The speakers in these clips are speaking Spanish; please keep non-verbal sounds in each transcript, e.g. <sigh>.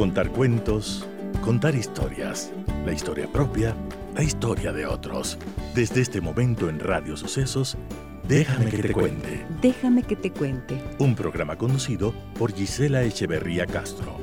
Contar cuentos, contar historias, la historia propia, la historia de otros. Desde este momento en Radio Sucesos, Déjame que te cuente. Déjame que te cuente. Un programa conducido por Gisela Echeverría Castro.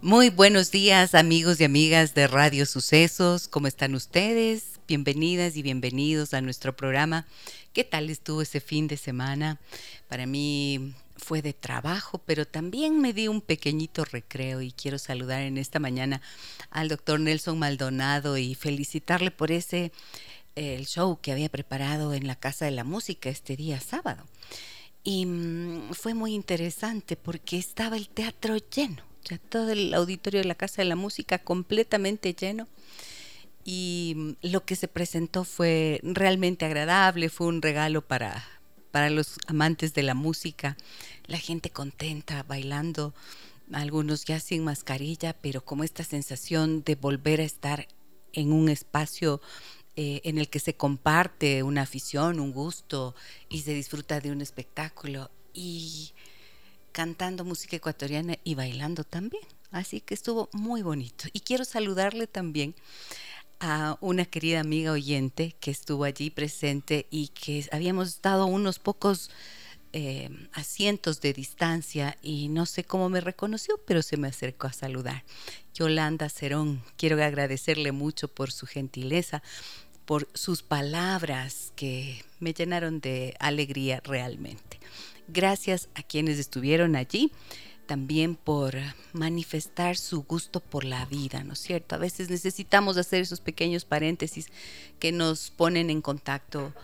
Muy buenos días amigos y amigas de Radio Sucesos, ¿cómo están ustedes? Bienvenidas y bienvenidos a nuestro programa. ¿Qué tal estuvo ese fin de semana? Para mí fue de trabajo, pero también me di un pequeñito recreo y quiero saludar en esta mañana al doctor Nelson Maldonado y felicitarle por ese el show que había preparado en la Casa de la Música este día sábado. Y mm, fue muy interesante porque estaba el teatro lleno ya todo el auditorio de la Casa de la Música completamente lleno y mm, lo que se presentó fue realmente agradable, fue un regalo para, para los amantes de la música, la gente contenta, bailando, algunos ya sin mascarilla, pero como esta sensación de volver a estar en un espacio eh, en el que se comparte una afición, un gusto y se disfruta de un espectáculo. Y cantando música ecuatoriana y bailando también. Así que estuvo muy bonito. Y quiero saludarle también a una querida amiga oyente que estuvo allí presente y que habíamos dado unos pocos eh, asientos de distancia y no sé cómo me reconoció, pero se me acercó a saludar. Yolanda Cerón, quiero agradecerle mucho por su gentileza, por sus palabras que me llenaron de alegría realmente. Gracias a quienes estuvieron allí también por manifestar su gusto por la vida, ¿no es cierto? A veces necesitamos hacer esos pequeños paréntesis que nos ponen en contacto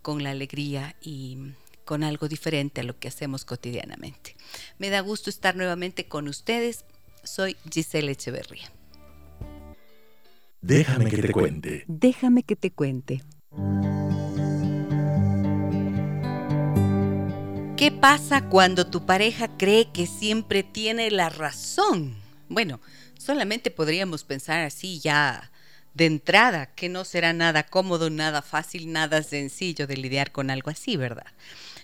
con la alegría y con algo diferente a lo que hacemos cotidianamente. Me da gusto estar nuevamente con ustedes. Soy Giselle Echeverría. Déjame que te cuente. Déjame que te cuente. ¿Qué pasa cuando tu pareja cree que siempre tiene la razón? Bueno, solamente podríamos pensar así ya de entrada, que no será nada cómodo, nada fácil, nada sencillo de lidiar con algo así, ¿verdad?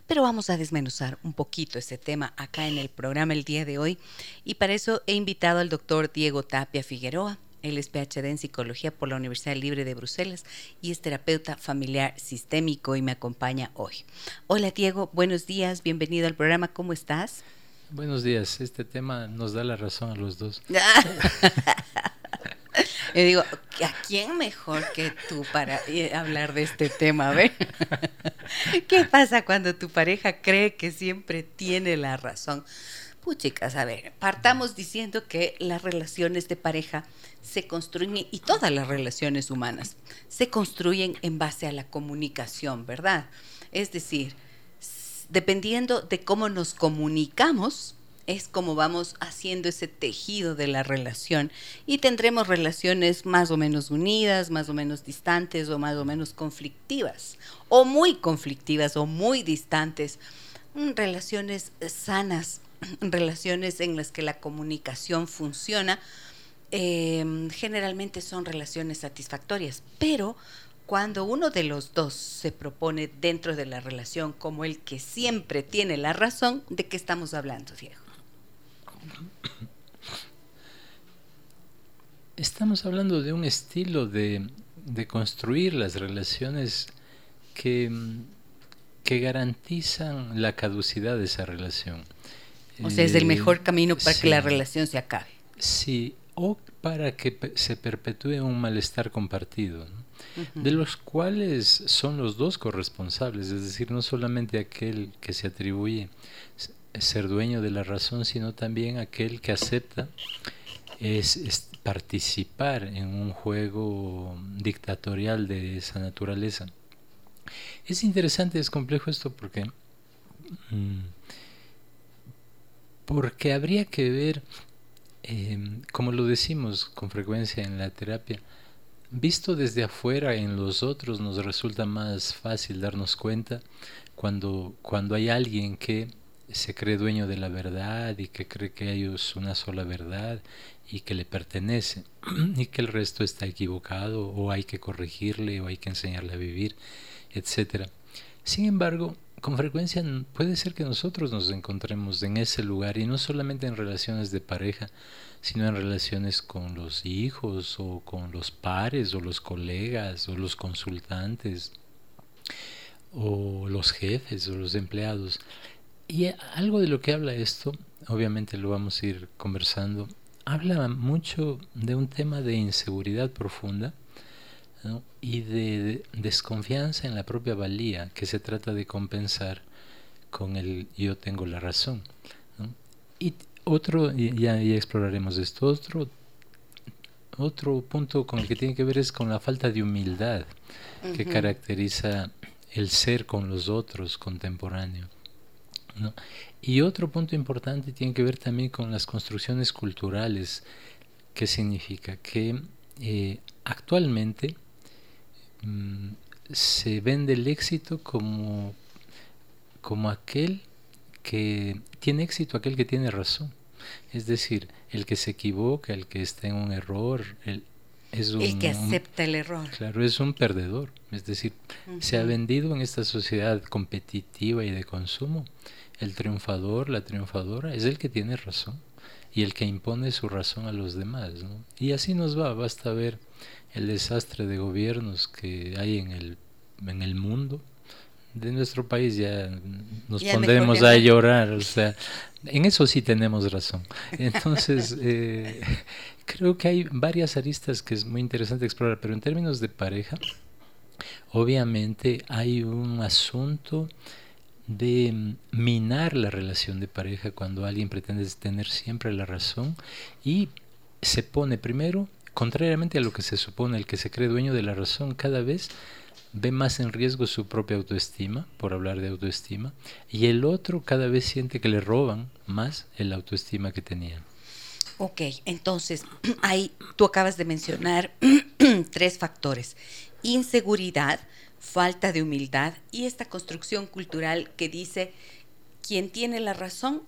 Pero vamos a desmenuzar un poquito ese tema acá en el programa el día de hoy y para eso he invitado al doctor Diego Tapia Figueroa. Él es PhD en psicología por la Universidad Libre de Bruselas y es terapeuta familiar sistémico y me acompaña hoy. Hola Diego, buenos días, bienvenido al programa, ¿cómo estás? Buenos días, este tema nos da la razón a los dos. <laughs> Yo digo, ¿a quién mejor que tú para eh, hablar de este tema? ver <laughs> ¿Qué pasa cuando tu pareja cree que siempre tiene la razón? Chicas, a ver, partamos diciendo que las relaciones de pareja se construyen, y todas las relaciones humanas, se construyen en base a la comunicación, ¿verdad? Es decir, dependiendo de cómo nos comunicamos, es como vamos haciendo ese tejido de la relación y tendremos relaciones más o menos unidas, más o menos distantes o más o menos conflictivas, o muy conflictivas o muy distantes, mm, relaciones sanas <coughs> relaciones en las que la comunicación funciona, em, generalmente son relaciones satisfactorias, pero cuando uno de los dos se propone dentro de la relación como el que siempre tiene la razón, ¿de qué estamos hablando, Diego? Estamos hablando de un estilo de, construir las relaciones que, que garantizan la caducidad de esa relación. O sea, es el mejor camino para que la relación se acabe. Sí, o para que se perpetúe un malestar compartido, de los cuales son los dos corresponsables, es decir, no solamente aquel que se atribuye ser dueño de la razón, sino también aquel que acepta es, participar en un juego dictatorial de esa naturaleza. Es interesante, es complejo esto porque... Mm, porque habría que ver, em, como lo decimos con frecuencia en la terapia, visto desde afuera en los otros nos resulta más fácil darnos cuenta cuando, cuando hay alguien que se cree dueño de la verdad y que cree que hay una sola verdad y que le pertenece <clears throat> y que el resto está equivocado o hay que corregirle o hay que enseñarle a vivir, etc. Sin embargo, con frecuencia puede ser que nosotros nos encontremos en ese lugar y no solamente en relaciones de pareja, sino en relaciones con los hijos o con los pares o los colegas o los consultantes o los jefes o los empleados. Y algo de lo que habla esto, obviamente lo vamos a ir conversando, habla mucho de un tema de inseguridad profunda y de, desconfianza en la propia valía que se trata de compensar con el yo tengo la razón. Y otro, ya, ya exploraremos esto, otro, otro punto con el que tiene que ver es con la falta de humildad que caracteriza el ser con los otros contemporáneo. Y otro punto importante tiene que ver también con las construcciones culturales. ¿Qué significa? Que eh, actualmente mm, se vende el éxito como, como aquel que tiene éxito, aquel que tiene razón. Es decir, el que se equivoca, el que está en un error, el, es un, el que acepta el error. Claro, es un perdedor. Es decir, se ha vendido en esta sociedad competitiva y de consumo. El triunfador, la triunfadora, es el que tiene razón y el que impone su razón a los demás. Y así nos va, basta ver el desastre de gobiernos que hay en el, en el mundo de nuestro país ya nos pondremos a llorar, o sea, en eso sí tenemos razón. Entonces, <laughs> eh, creo que hay varias aristas que es muy interesante explorar, pero en términos de pareja, obviamente hay un asunto de minar la relación de pareja cuando alguien pretende tener siempre la razón y se pone primero, contrariamente a lo que se supone, el que se cree dueño de la razón, cada vez ve más en riesgo su propia autoestima, por hablar de autoestima, y el otro cada vez siente que le roban más el autoestima que tenía. Ok, entonces, <clears throat> ahí tú acabas de mencionar <clears throat> tres factores. Inseguridad, falta de humildad y esta construcción cultural que dice, quien tiene la razón,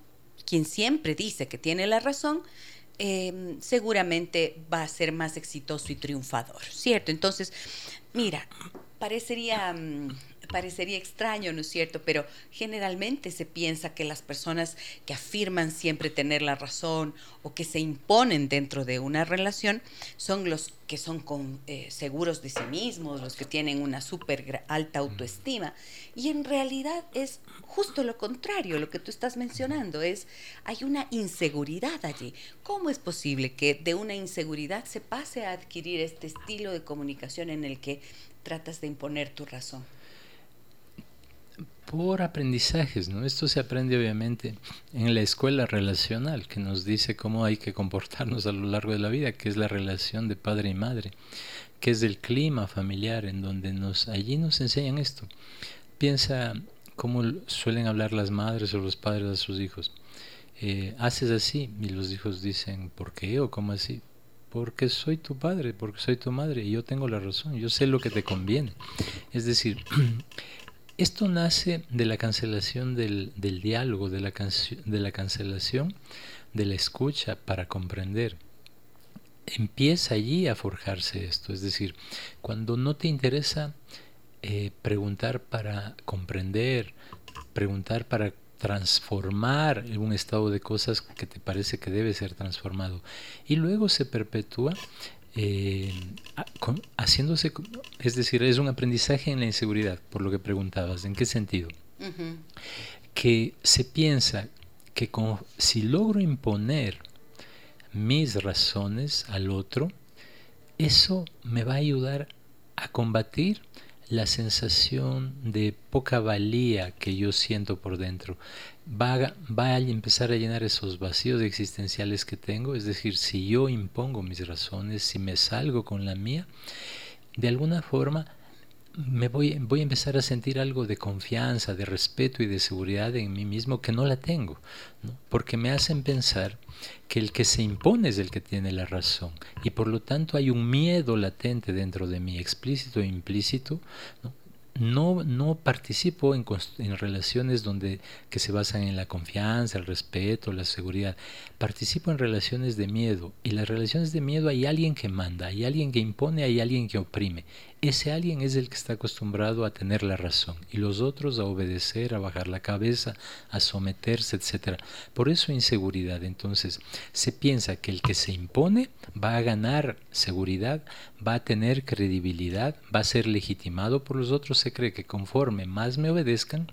quien siempre dice que tiene la razón, em, seguramente va a ser más exitoso y triunfador, ¿cierto? Entonces, mira, parecería, mm, parecería extraño, ¿no es cierto? Pero generalmente se piensa que las personas que afirman siempre tener la razón o que se imponen dentro de una relación son los que son con, eh, seguros de sí mismos, los que tienen una súper alta autoestima. Y en realidad es justo lo contrario, lo que tú estás mencionando, es hay una inseguridad allí. ¿Cómo es posible que de una inseguridad se pase a adquirir este estilo de comunicación en el que tratas de imponer tu razón? Por aprendizajes, ¿no? Esto se aprende obviamente en la escuela relacional, que nos dice cómo hay que comportarnos a lo largo de la vida, que es la relación de padre y madre, que es el clima familiar en donde nos allí nos enseñan esto. Piensa cómo suelen hablar las madres o los padres a sus hijos. Eh, haces así y los hijos dicen, ¿por qué o cómo así? porque soy tu padre, porque soy tu madre y yo tengo la razón, yo sé lo que te conviene. Es decir, <clears throat> esto nace de la cancelación del, diálogo, de la, cancelación de la escucha para comprender. Empieza allí a forjarse esto, es decir, cuando no te interesa eh, preguntar para comprender, preguntar para transformar un estado de cosas que te parece que debe ser transformado. Y luego se perpetúa eh, haciéndose, es decir, es un aprendizaje en la inseguridad, por lo que preguntabas, ¿en qué sentido? Que se piensa que si logro imponer mis razones al otro, eso me va a ayudar a combatir la sensación de poca valía que yo siento por dentro. Va a, va empezar a llenar esos vacíos existenciales que tengo, es decir, si yo impongo mis razones, si me salgo con la mía, de alguna forma me voy, voy a empezar a sentir algo de confianza, de respeto y de seguridad en mí mismo que no la tengo, porque me hacen pensar que el que se impone es el que tiene la razón y por lo tanto hay un miedo latente dentro de mí, explícito e implícito, no, no participo en, en, relaciones donde, que se basan en la confianza, el respeto, la seguridad. Participo en relaciones de miedo. Y las relaciones de miedo hay alguien que manda, hay alguien que impone, hay alguien que oprime. Ese alguien es el que está acostumbrado a tener la razón y los otros a obedecer, a bajar la cabeza, a someterse, etc. Por eso inseguridad. Entonces, se piensa que el que se impone va a ganar seguridad, va a tener credibilidad, va a ser legitimado por los otros. Se cree que conforme más me obedezcan,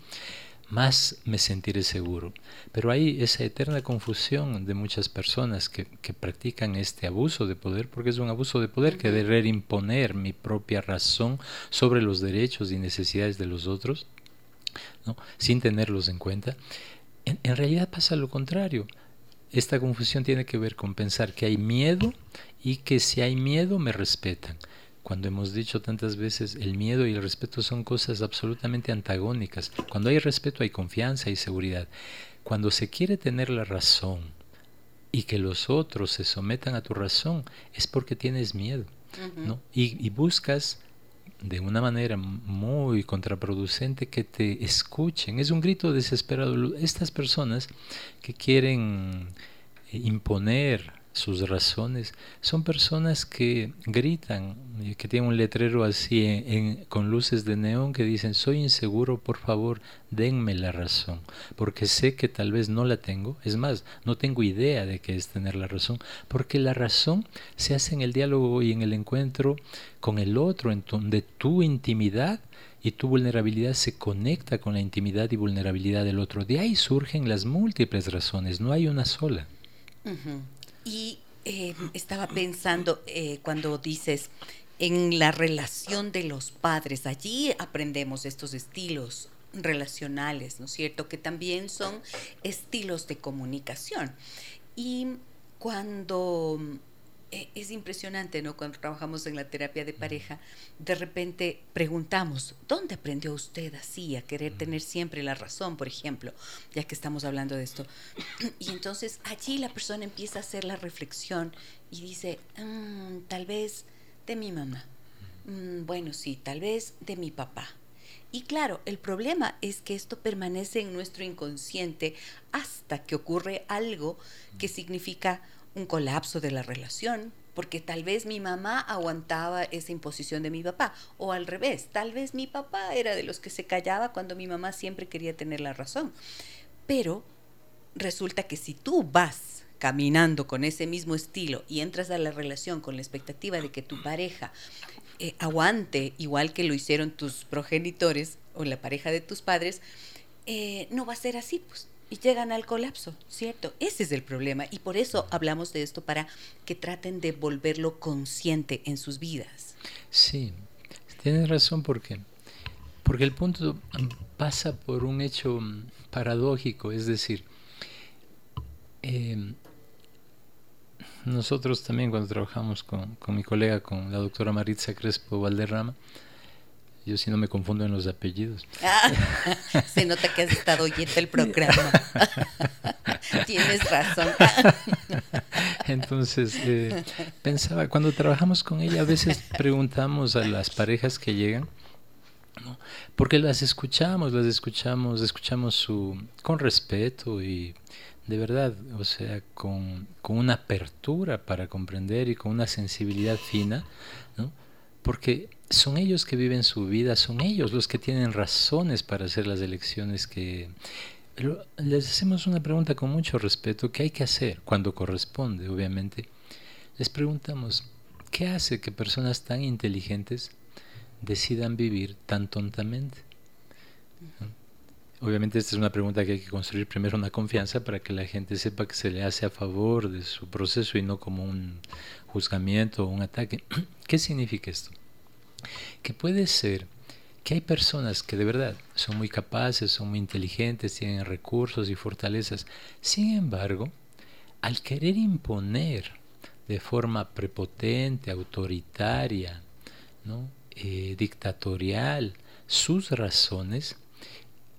más me sentiré seguro. Pero hay esa eterna confusión de muchas personas que, practican este abuso de poder, porque es un abuso de poder, que querer imponer mi propia razón sobre los derechos y necesidades de los otros, ¿no? sin tenerlos en cuenta. En, en realidad pasa lo contrario. Esta confusión tiene que ver con pensar que hay miedo y que si hay miedo me respetan cuando hemos dicho tantas veces el miedo y el respeto son cosas absolutamente antagónicas. Cuando hay respeto hay confianza y seguridad. Cuando se quiere tener la razón y que los otros se sometan a tu razón, es porque tienes miedo. ¿no? y, buscas de una manera muy contraproducente que te escuchen. Es un grito desesperado. Estas personas que quieren imponer sus razones. Son personas que gritan, que tienen un letrero así en, con luces de neón que dicen, soy inseguro, por favor, denme la razón, porque sé que tal vez no la tengo. Es más, no tengo idea de qué es tener la razón, porque la razón se hace en el diálogo y en el encuentro con el otro, en donde tu intimidad y tu vulnerabilidad se conecta con la intimidad y vulnerabilidad del otro. De ahí surgen las múltiples razones, no hay una sola. Y eh, estaba pensando eh, cuando dices en la relación de los padres, allí aprendemos estos estilos relacionales, ¿no es cierto? Que también son estilos de comunicación. Y cuando es impresionante, ¿no? Cuando trabajamos en la terapia de pareja, de repente preguntamos, ¿dónde aprendió usted así a querer tener siempre la razón, por ejemplo, ya que estamos hablando de esto? <clears throat> Y entonces allí la persona empieza a hacer la reflexión y dice, mm, tal vez de mi mamá, mm, bueno, sí, tal vez de mi papá. Y claro, el problema es que esto permanece en nuestro inconsciente hasta que ocurre algo que significa un colapso de la relación, porque tal vez mi mamá aguantaba esa imposición de mi papá, o al revés, tal vez mi papá era de los que se callaba cuando mi mamá siempre quería tener la razón. Pero resulta que si tú vas caminando con ese mismo estilo y entras a la relación con la expectativa de que tu pareja eh, aguante igual que lo hicieron tus progenitores o la pareja de tus padres, eh, no va a ser así, pues y llegan al colapso, ¿cierto? Ese es el problema y por eso hablamos de esto para que traten de volverlo consciente en sus vidas. Sí, tienes razón porque porque el punto pasa por un hecho paradójico, es decir, em, nosotros también cuando trabajamos con, con, mi colega, con la doctora Maritza Crespo Valderrama, yo sí no me confundo en los apellidos. Ah, <laughs> se nota que has estado oyendo el programa. <laughs> Tienes razón. <laughs> Entonces, eh, pensaba, cuando trabajamos con ella, a veces preguntamos a las parejas que llegan, porque las escuchamos, las escuchamos, escuchamos su, con respeto y de verdad, o sea, con, con una apertura para comprender y con una sensibilidad fina, ¿no? Porque son ellos que viven su vida, son ellos los que tienen razones para hacer las elecciones que... Les hacemos una pregunta con mucho respeto, ¿qué hay que hacer cuando corresponde, obviamente? Les preguntamos, ¿qué hace que personas tan inteligentes decidan vivir tan tontamente? Obviamente esta es una pregunta que hay que construir primero una confianza para que la gente sepa que se le hace a favor de su proceso y no como un juzgamiento o un ataque. <clears throat> ¿Qué significa esto? Que puede ser que hay personas que de verdad son muy capaces, son muy inteligentes, tienen recursos y fortalezas. Sin embargo, al querer imponer de forma prepotente, autoritaria, ¿no? Eh, dictatorial sus razones,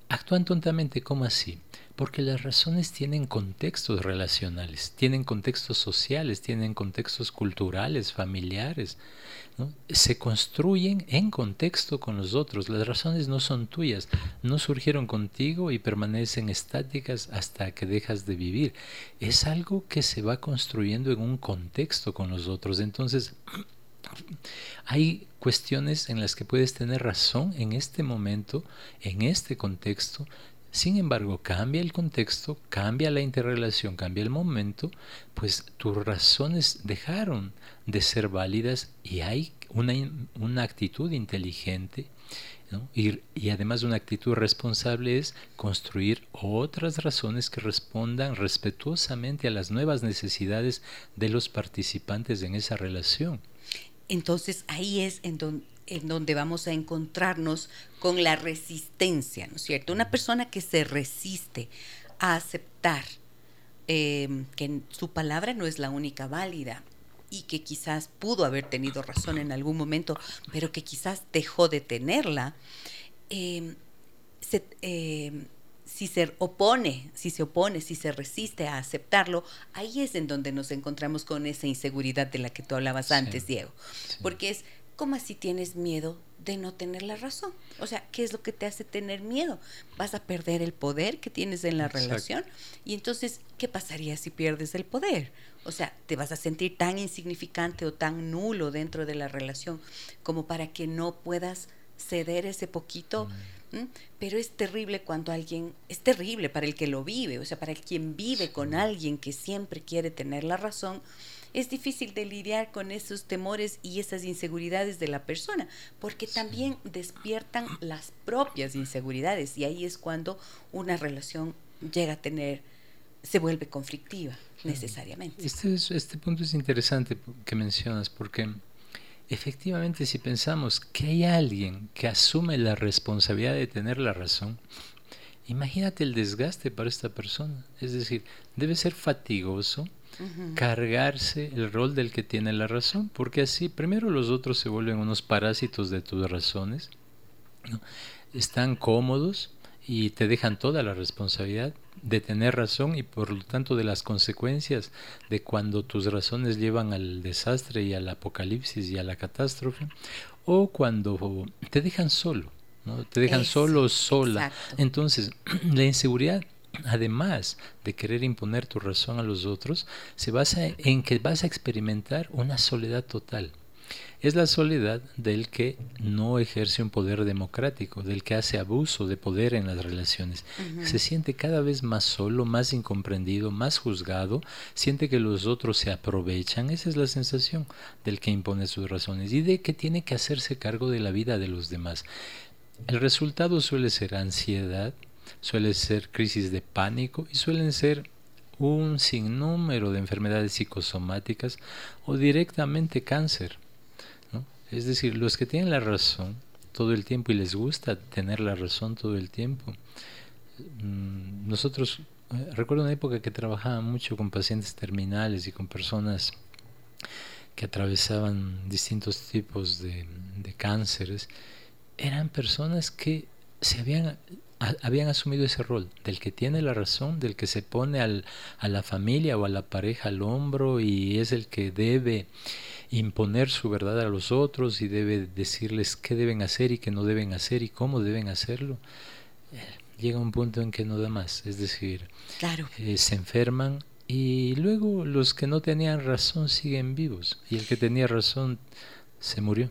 actúan tontamente, ¿cómo así? Porque las razones tienen contextos relacionales, tienen contextos sociales, tienen contextos culturales, familiares. Se construyen en contexto con los otros. Las razones no son tuyas, no surgieron contigo y permanecen estáticas hasta que dejas de vivir. Es algo que se va construyendo en un contexto con los otros. Entonces, hay cuestiones en las que puedes tener razón en este momento, en este contexto, sin embargo, cambia el contexto, cambia la interrelación, cambia el momento, pues tus razones dejaron de ser válidas y hay una, una actitud inteligente y, y, además una actitud responsable es construir otras razones que respondan respetuosamente a las nuevas necesidades de los participantes en esa relación. Entonces ahí es en donde vamos a encontrarnos con la resistencia, ¿no es cierto? Una persona que se resiste a aceptar em, que su palabra no es la única válida y que quizás pudo haber tenido razón en algún momento, pero que quizás dejó de tenerla, em, em, si se opone, si se opone, si se resiste a aceptarlo, ahí es en donde nos encontramos con esa inseguridad de la que tú hablabas antes, Diego. Porque es ¿cómo así tienes miedo de no tener la razón? O sea, ¿qué es lo que te hace tener miedo? Vas a perder el poder que tienes en la relación. Y entonces, ¿qué pasaría si pierdes el poder? O sea, te vas a sentir tan insignificante o tan nulo dentro de la relación como para que no puedas ceder ese poquito. Mm. Pero es terrible cuando alguien, es terrible para el que lo vive, o sea, para el quien vive con alguien que siempre quiere tener la razón es difícil de lidiar con esos temores y esas inseguridades de la persona, porque también despiertan las propias inseguridades y ahí es cuando una relación llega a tener, se vuelve conflictiva necesariamente. Este, este punto es interesante que mencionas porque efectivamente si pensamos que hay alguien que asume la responsabilidad de tener la razón, imagínate el desgaste para esta persona. Es decir, debe ser fatigoso cargarse el rol del que tiene la razón, porque así primero los otros se vuelven unos parásitos de tus razones, están cómodos y te dejan toda la responsabilidad de tener razón y por lo tanto de las consecuencias de cuando tus razones llevan al desastre y al apocalipsis y a la catástrofe, o cuando te dejan solo, ¿no? te dejan solo, sola. Entonces, <clears throat> la inseguridad además de querer imponer tu razón a los otros, se basa en que vas a experimentar una soledad total. Es la soledad del que no ejerce un poder democrático, del que hace abuso de poder en las relaciones. Se siente cada vez más solo, más incomprendido, más juzgado, siente que los otros se aprovechan. Esa es la sensación del que impone sus razones y de que tiene que hacerse cargo de la vida de los demás. El resultado suele ser ansiedad, suele ser crisis de pánico y suelen ser un sinnúmero de enfermedades psicosomáticas o directamente cáncer. Es decir, los que tienen la razón todo el tiempo y les gusta tener la razón todo el tiempo. Mm, nosotros, eh, recuerdo una época que trabajaba mucho con pacientes terminales y con personas que atravesaban distintos tipos de, de cánceres, eran personas que se habían habían asumido ese rol del que tiene la razón, del que se pone al, a la familia o a la pareja al hombro y es el que debe imponer su verdad a los otros y debe decirles qué deben hacer y qué no deben hacer y cómo deben hacerlo. Eh, llega un punto en que no da más, es decir, claro. Eh, se enferman y luego los que no tenían razón siguen vivos y el que tenía razón se murió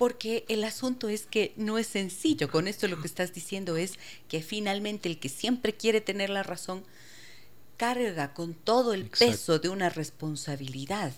porque el asunto es que no es sencillo. Con esto lo que estás diciendo es que finalmente el que siempre quiere tener la razón carga con todo el peso de una responsabilidad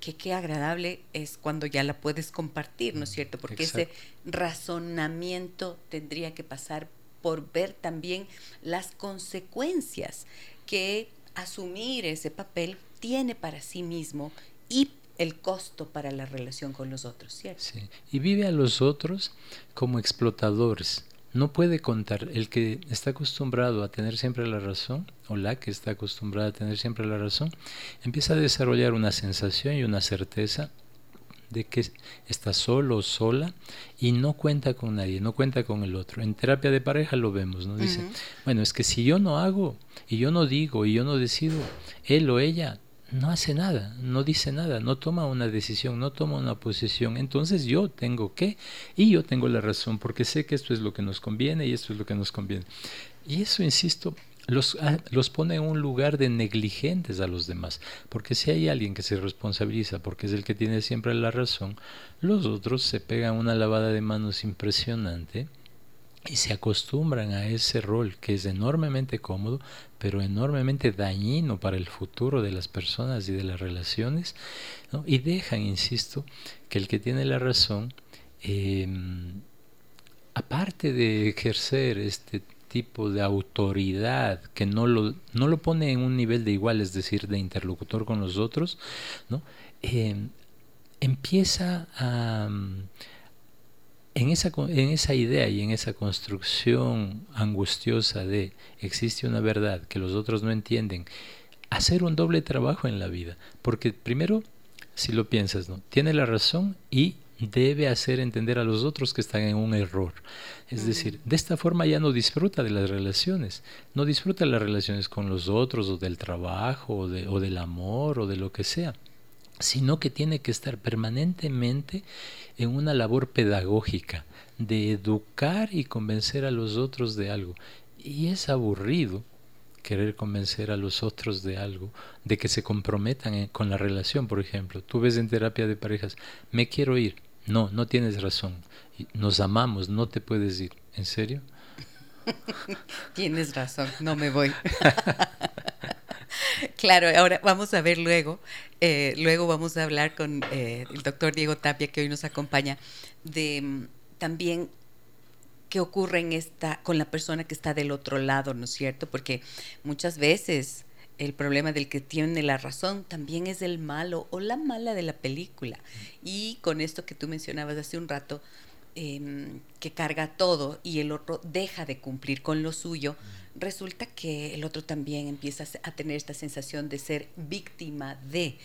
que qué agradable es cuando ya la puedes compartir, ¿no es cierto? Porque ese razonamiento tendría que pasar por ver también las consecuencias que asumir ese papel tiene para sí mismo y el costo para la relación con los otros, ¿cierto? Sí. Y vive a los otros como explotadores. No puede contar. El que está acostumbrado a tener siempre la razón, o la que está acostumbrada a tener siempre la razón, empieza a desarrollar una sensación y una certeza de que está solo o sola y no cuenta con nadie, no cuenta con el otro. En terapia de pareja lo vemos, ¿no? Dice, bueno, es que si yo no hago y yo no digo y yo no decido, él o ella no hace nada, no dice nada, no toma una decisión, no toma una posición. Entonces yo tengo que, y yo tengo la razón, porque sé que esto es lo que nos conviene y esto es lo que nos conviene. Y eso, insisto, los, ah, los pone en un lugar de negligentes a los demás. Porque si hay alguien que se responsabiliza porque es el que tiene siempre la razón, los otros se pegan una lavada de manos impresionante y se acostumbran a ese rol que es enormemente cómodo, pero enormemente dañino para el futuro de las personas y de las relaciones, y dejan, insisto, que el que tiene la razón, em, aparte de ejercer este tipo de autoridad que no lo, no lo pone en un nivel de igual, es decir, de interlocutor con los otros. Em, empieza a en esa, en esa idea y en esa construcción angustiosa de existe una verdad que los otros no entienden, hacer un doble trabajo en la vida. Porque primero, si lo piensas, ¿no? tiene la razón y debe hacer entender a los otros que están en un error. Es decir, de esta forma ya no disfruta de las relaciones, no disfruta de las relaciones con los otros o del trabajo o, de, o del amor o de lo que sea sino que tiene que estar permanentemente en una labor pedagógica de educar y convencer a los otros de algo. Y es aburrido querer convencer a los otros de algo, de que se comprometan con la relación, por ejemplo. Tú ves en terapia de parejas, me quiero ir. No, no tienes razón. Nos amamos, no te puedes ir. ¿En serio? <laughs> tienes razón, no me voy. <laughs> Claro, ahora vamos a ver luego, eh, luego vamos a hablar con eh, el doctor Diego Tapia, que hoy nos acompaña, de mm, también qué ocurre en esta, con la persona que está del otro lado, ¿no es cierto? Porque muchas veces el problema del que tiene la razón también es el malo o la mala de la película. Y con esto que tú mencionabas hace un rato, em, que carga todo y el otro deja de cumplir con lo suyo, resulta que el otro también empieza a tener esta sensación de ser víctima de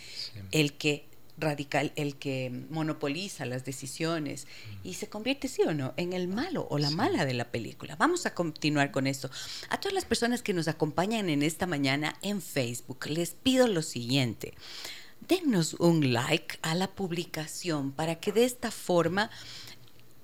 el que radical, el que monopoliza las decisiones mm. y se convierte, sí o no, en el malo o la mala de la película. Vamos a continuar con esto. A todas las personas que nos acompañan en esta mañana en Facebook, les pido lo siguiente. Denos un like a la publicación para que de esta forma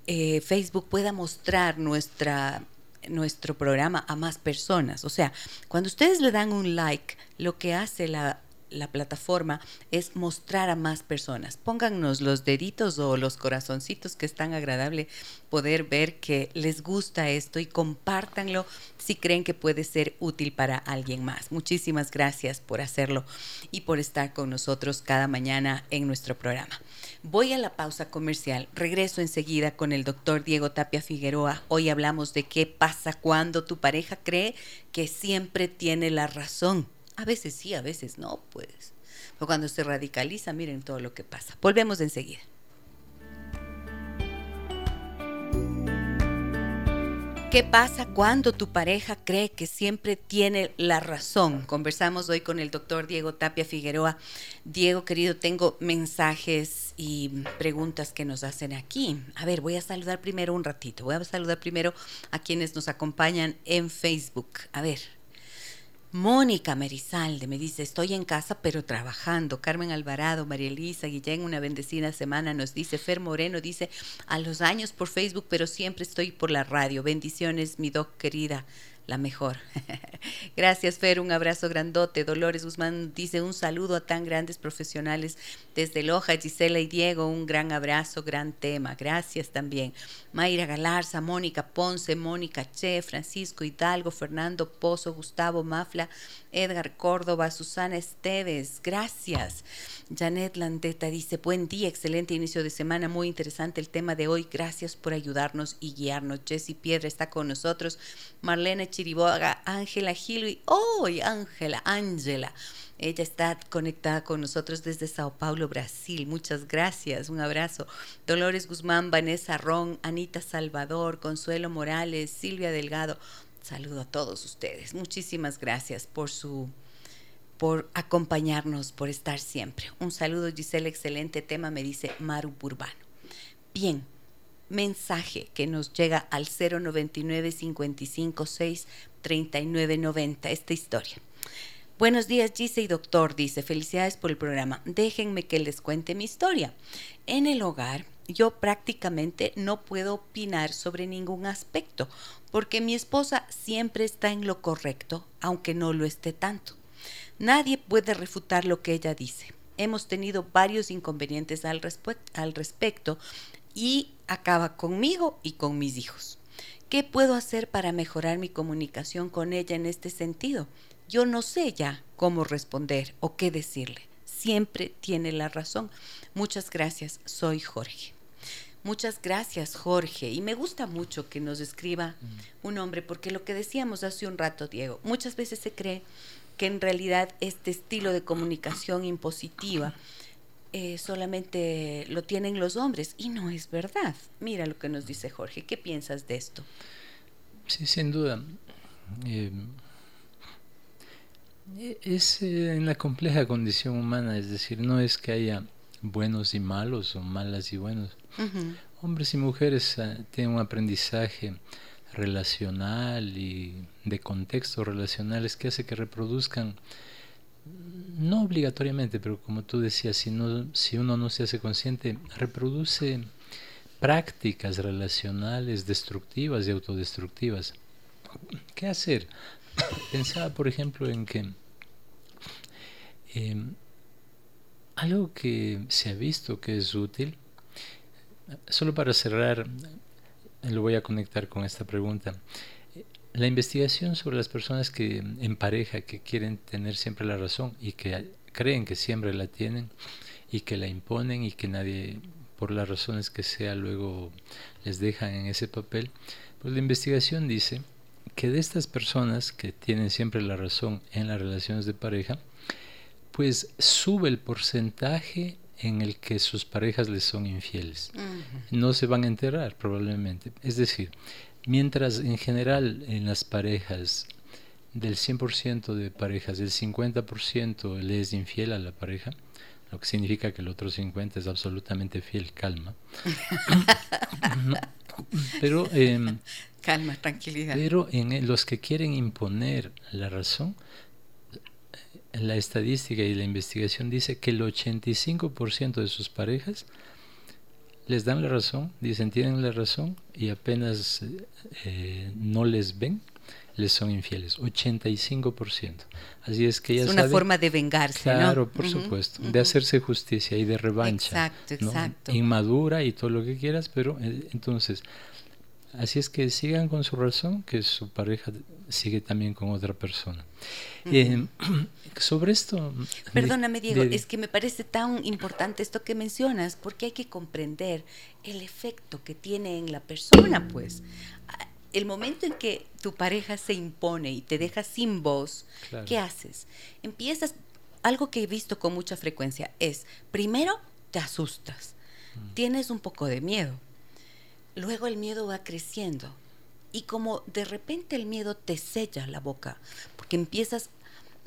eh, Facebook pueda mostrar nuestra nuestro programa a más personas. O sea, cuando ustedes le dan un like, lo que hace la, la plataforma es mostrar a más personas. Póngannos los deditos o los corazoncitos que es tan agradable poder ver que les gusta esto y compártanlo si creen que puede ser útil para alguien más. Muchísimas gracias por hacerlo y por estar con nosotros cada mañana en nuestro programa. Voy a la pausa comercial. Regreso enseguida con el doctor Diego Tapia Figueroa. Hoy hablamos de qué pasa cuando tu pareja cree que siempre tiene la razón. A veces sí, a veces no, pues. Cuando se radicaliza, miren todo lo que pasa. Volvemos enseguida. ¿Qué pasa cuando tu pareja cree que siempre tiene la razón? Conversamos hoy con el doctor Diego Tapia Figueroa. Diego, querido, tengo mensajes y preguntas que nos hacen aquí. A ver, voy a saludar primero un ratito. Voy a saludar primero a quienes nos acompañan en Facebook. A ver. Mónica Merizalde me dice, estoy en casa pero trabajando. Carmen Alvarado, María Elisa Guillén, una bendecida semana nos dice. Fer Moreno dice, a los años por Facebook, pero siempre estoy por la radio. Bendiciones, mi doc querida la mejor. <laughs> Gracias, Fer, un abrazo grandote. Dolores Guzmán dice un saludo a tan grandes profesionales desde Loja, Gisela y Diego, un gran abrazo, gran tema. Gracias también. Mayra Galarza, Mónica Ponce, Mónica Che, Francisco Hidalgo, Fernando Pozo, Gustavo Mafla, Edgar Córdoba, Susana Esteves. Gracias. Janet Landeta dice, buen día, excelente inicio de semana, muy interesante el tema de hoy, gracias por ayudarnos y guiarnos. Jessy Piedra está con nosotros, Marlene Chiriboga, Ángela Gil y hoy Ángela, Ángela. Ella está conectada con nosotros desde Sao Paulo, Brasil. Muchas gracias. Un abrazo. Dolores Guzmán, Vanessa Ron, Anita Salvador, Consuelo Morales, Silvia Delgado. Saludo a todos ustedes. Muchísimas gracias por su por acompañarnos, por estar siempre. Un saludo, Giselle, excelente tema, me dice Maru Burbano. Bien, mensaje que nos llega al 099 556 3990, esta historia. Buenos días, Gise y doctor, dice, felicidades por el programa. Déjenme que les cuente mi historia. En el hogar, yo prácticamente no puedo opinar sobre ningún aspecto, porque mi esposa siempre está en lo correcto, aunque no lo esté tanto. Nadie puede refutar lo que ella dice. Hemos tenido varios inconvenientes al, respecto y acaba conmigo y con mis hijos. ¿Qué puedo hacer para mejorar mi comunicación con ella en este sentido? Yo no sé ya cómo responder o qué decirle. Siempre tiene la razón. Muchas gracias, soy Jorge. Muchas gracias, Jorge. Y me gusta mucho que nos escriba mm. un hombre, porque lo que decíamos hace un rato, Diego, muchas veces se cree que en realidad este estilo de comunicación impositiva eh, solamente lo tienen los hombres y no es verdad. Mira lo que nos dice Jorge. ¿Qué piensas de esto? Sí, sin duda. Eh, es eh, en la compleja condición humana, es decir, no es que haya buenos y malos o malas y buenos. Hombres y mujeres tienen un aprendizaje relacional y de contextos relacionales que hace que reproduzcan, no obligatoriamente, pero como tú decías, si, no, si uno no se hace consciente, reproduce prácticas relacionales destructivas y autodestructivas. ¿Qué hacer? <coughs> Pensaba, por ejemplo, en que em, algo que se ha visto que es útil, solo para cerrar lo voy a conectar con esta pregunta. La investigación sobre las personas que en pareja que quieren tener siempre la razón y que creen que siempre la tienen y que la imponen y que nadie por las razones que sea luego les dejan en ese papel, pues la investigación dice que de estas personas que tienen siempre la razón en las relaciones de pareja, pues sube el porcentaje en el que sus parejas les son infieles. No se van a enterar probablemente. Es decir, mientras en general en las parejas del 100% de parejas, el 50% le es infiel a la pareja, lo que significa que el otro 50% es absolutamente fiel, calma. <laughs> pero em, calma, tranquilidad. Pero en los que quieren imponer la razón, la estadística y la investigación dice que el 85% de sus parejas les dan la razón, dicen tienen la razón y apenas eh, no les ven, les son infieles. 85%. Así es que ya Es una forma de vengarse, claro, por supuesto, de hacerse justicia y de revancha. Exacto, exacto. Inmadura y todo lo que quieras, pero eh, entonces, así es que sigan con su razón, que su pareja sigue también con otra persona. Eh, <clears throat> sobre esto... Perdóname, Diego, es que me parece tan importante esto que mencionas, porque hay que comprender el efecto que tiene en la persona, pues. El momento en que tu pareja se impone y te deja sin voz, ¿qué haces? Empiezas, algo que he visto con mucha frecuencia es, primero te asustas, mm. tienes un poco de miedo, luego el miedo va creciendo y como de repente el miedo te sella la boca, porque empiezas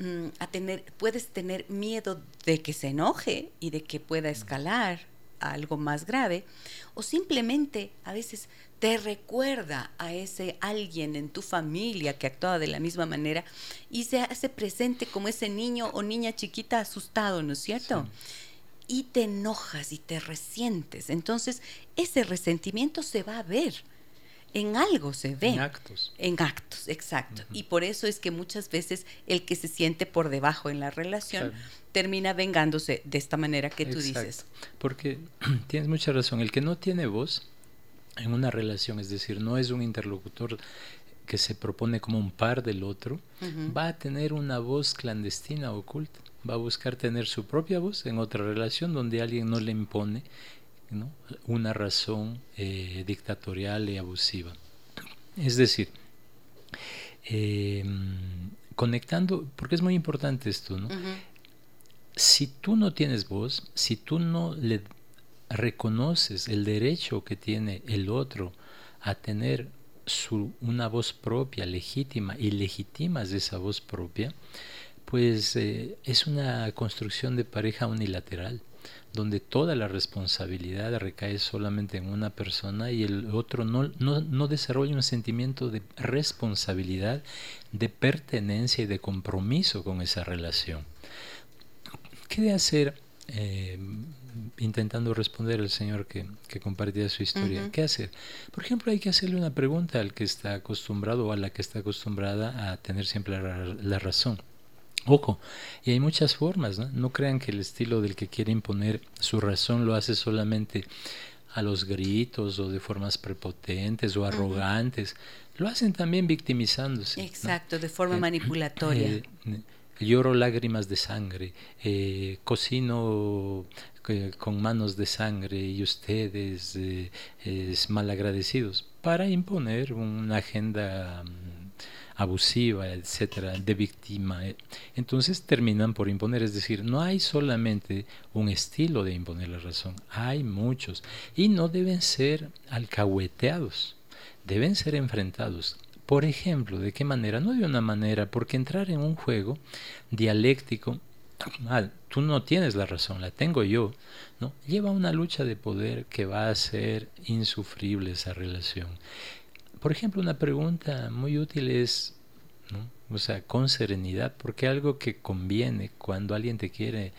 mm, a tener, puedes tener miedo de que se enoje y de que pueda escalar a algo más grave, o simplemente a veces te recuerda a ese alguien en tu familia que actuaba de la misma manera y se hace presente como ese niño o niña chiquita asustado, ¿no es cierto? Y te enojas y te resientes. Entonces, ese resentimiento se va a ver en algo se ve. En actos. En actos, exacto. Y por eso es que muchas veces el que se siente por debajo en la relación termina vengándose de esta manera que tú dices. Porque <clears throat> tienes mucha razón, el que no tiene voz en una relación, es decir, no es un interlocutor que se propone como un par del otro, va a tener una voz clandestina oculta, va a buscar tener su propia voz en otra relación donde alguien no le impone una razón eh, dictatorial y abusiva. Es decir, em, conectando, porque es muy importante esto, ¿no? Si tú no tienes voz, si tú no le reconoces el derecho que tiene el otro a tener su, una voz propia, legítima, y legitimas esa voz propia, pues eh, es una construcción de pareja unilateral donde toda la responsabilidad recae solamente en una persona y el otro no, no, no, desarrolla un sentimiento de responsabilidad, de pertenencia y de compromiso con esa relación. ¿Qué de hacer? Eh, intentando responder al señor que, que compartía su historia. ¿Qué hacer? Por ejemplo, hay que hacerle una pregunta al que está acostumbrado o a la que está acostumbrada a tener siempre la razón. Ojo, y hay muchas formas, ¿no? No crean que el estilo del que quiere imponer su razón lo hace solamente a los gritos o de formas prepotentes o arrogantes. Lo hacen también victimizándose. Exacto, de forma eh, manipulatoria. Eh, lloro lágrimas de sangre, eh, cocino con manos de sangre y ustedes es malagradecidos para imponer una agenda mm, abusiva, etcétera, de víctima. Eh, entonces terminan por imponer, es decir, no hay solamente un estilo de imponer la razón, hay muchos y no deben ser alcahueteados, deben ser enfrentados. Por ejemplo, ¿de qué manera? No de una manera, porque entrar en un juego dialéctico, ah, tú no tienes la razón, la tengo yo, ¿no? Lleva una lucha de poder que va a ser insufrible esa relación. Por ejemplo, una pregunta muy útil es, o sea, con serenidad, porque algo que conviene cuando alguien te quiere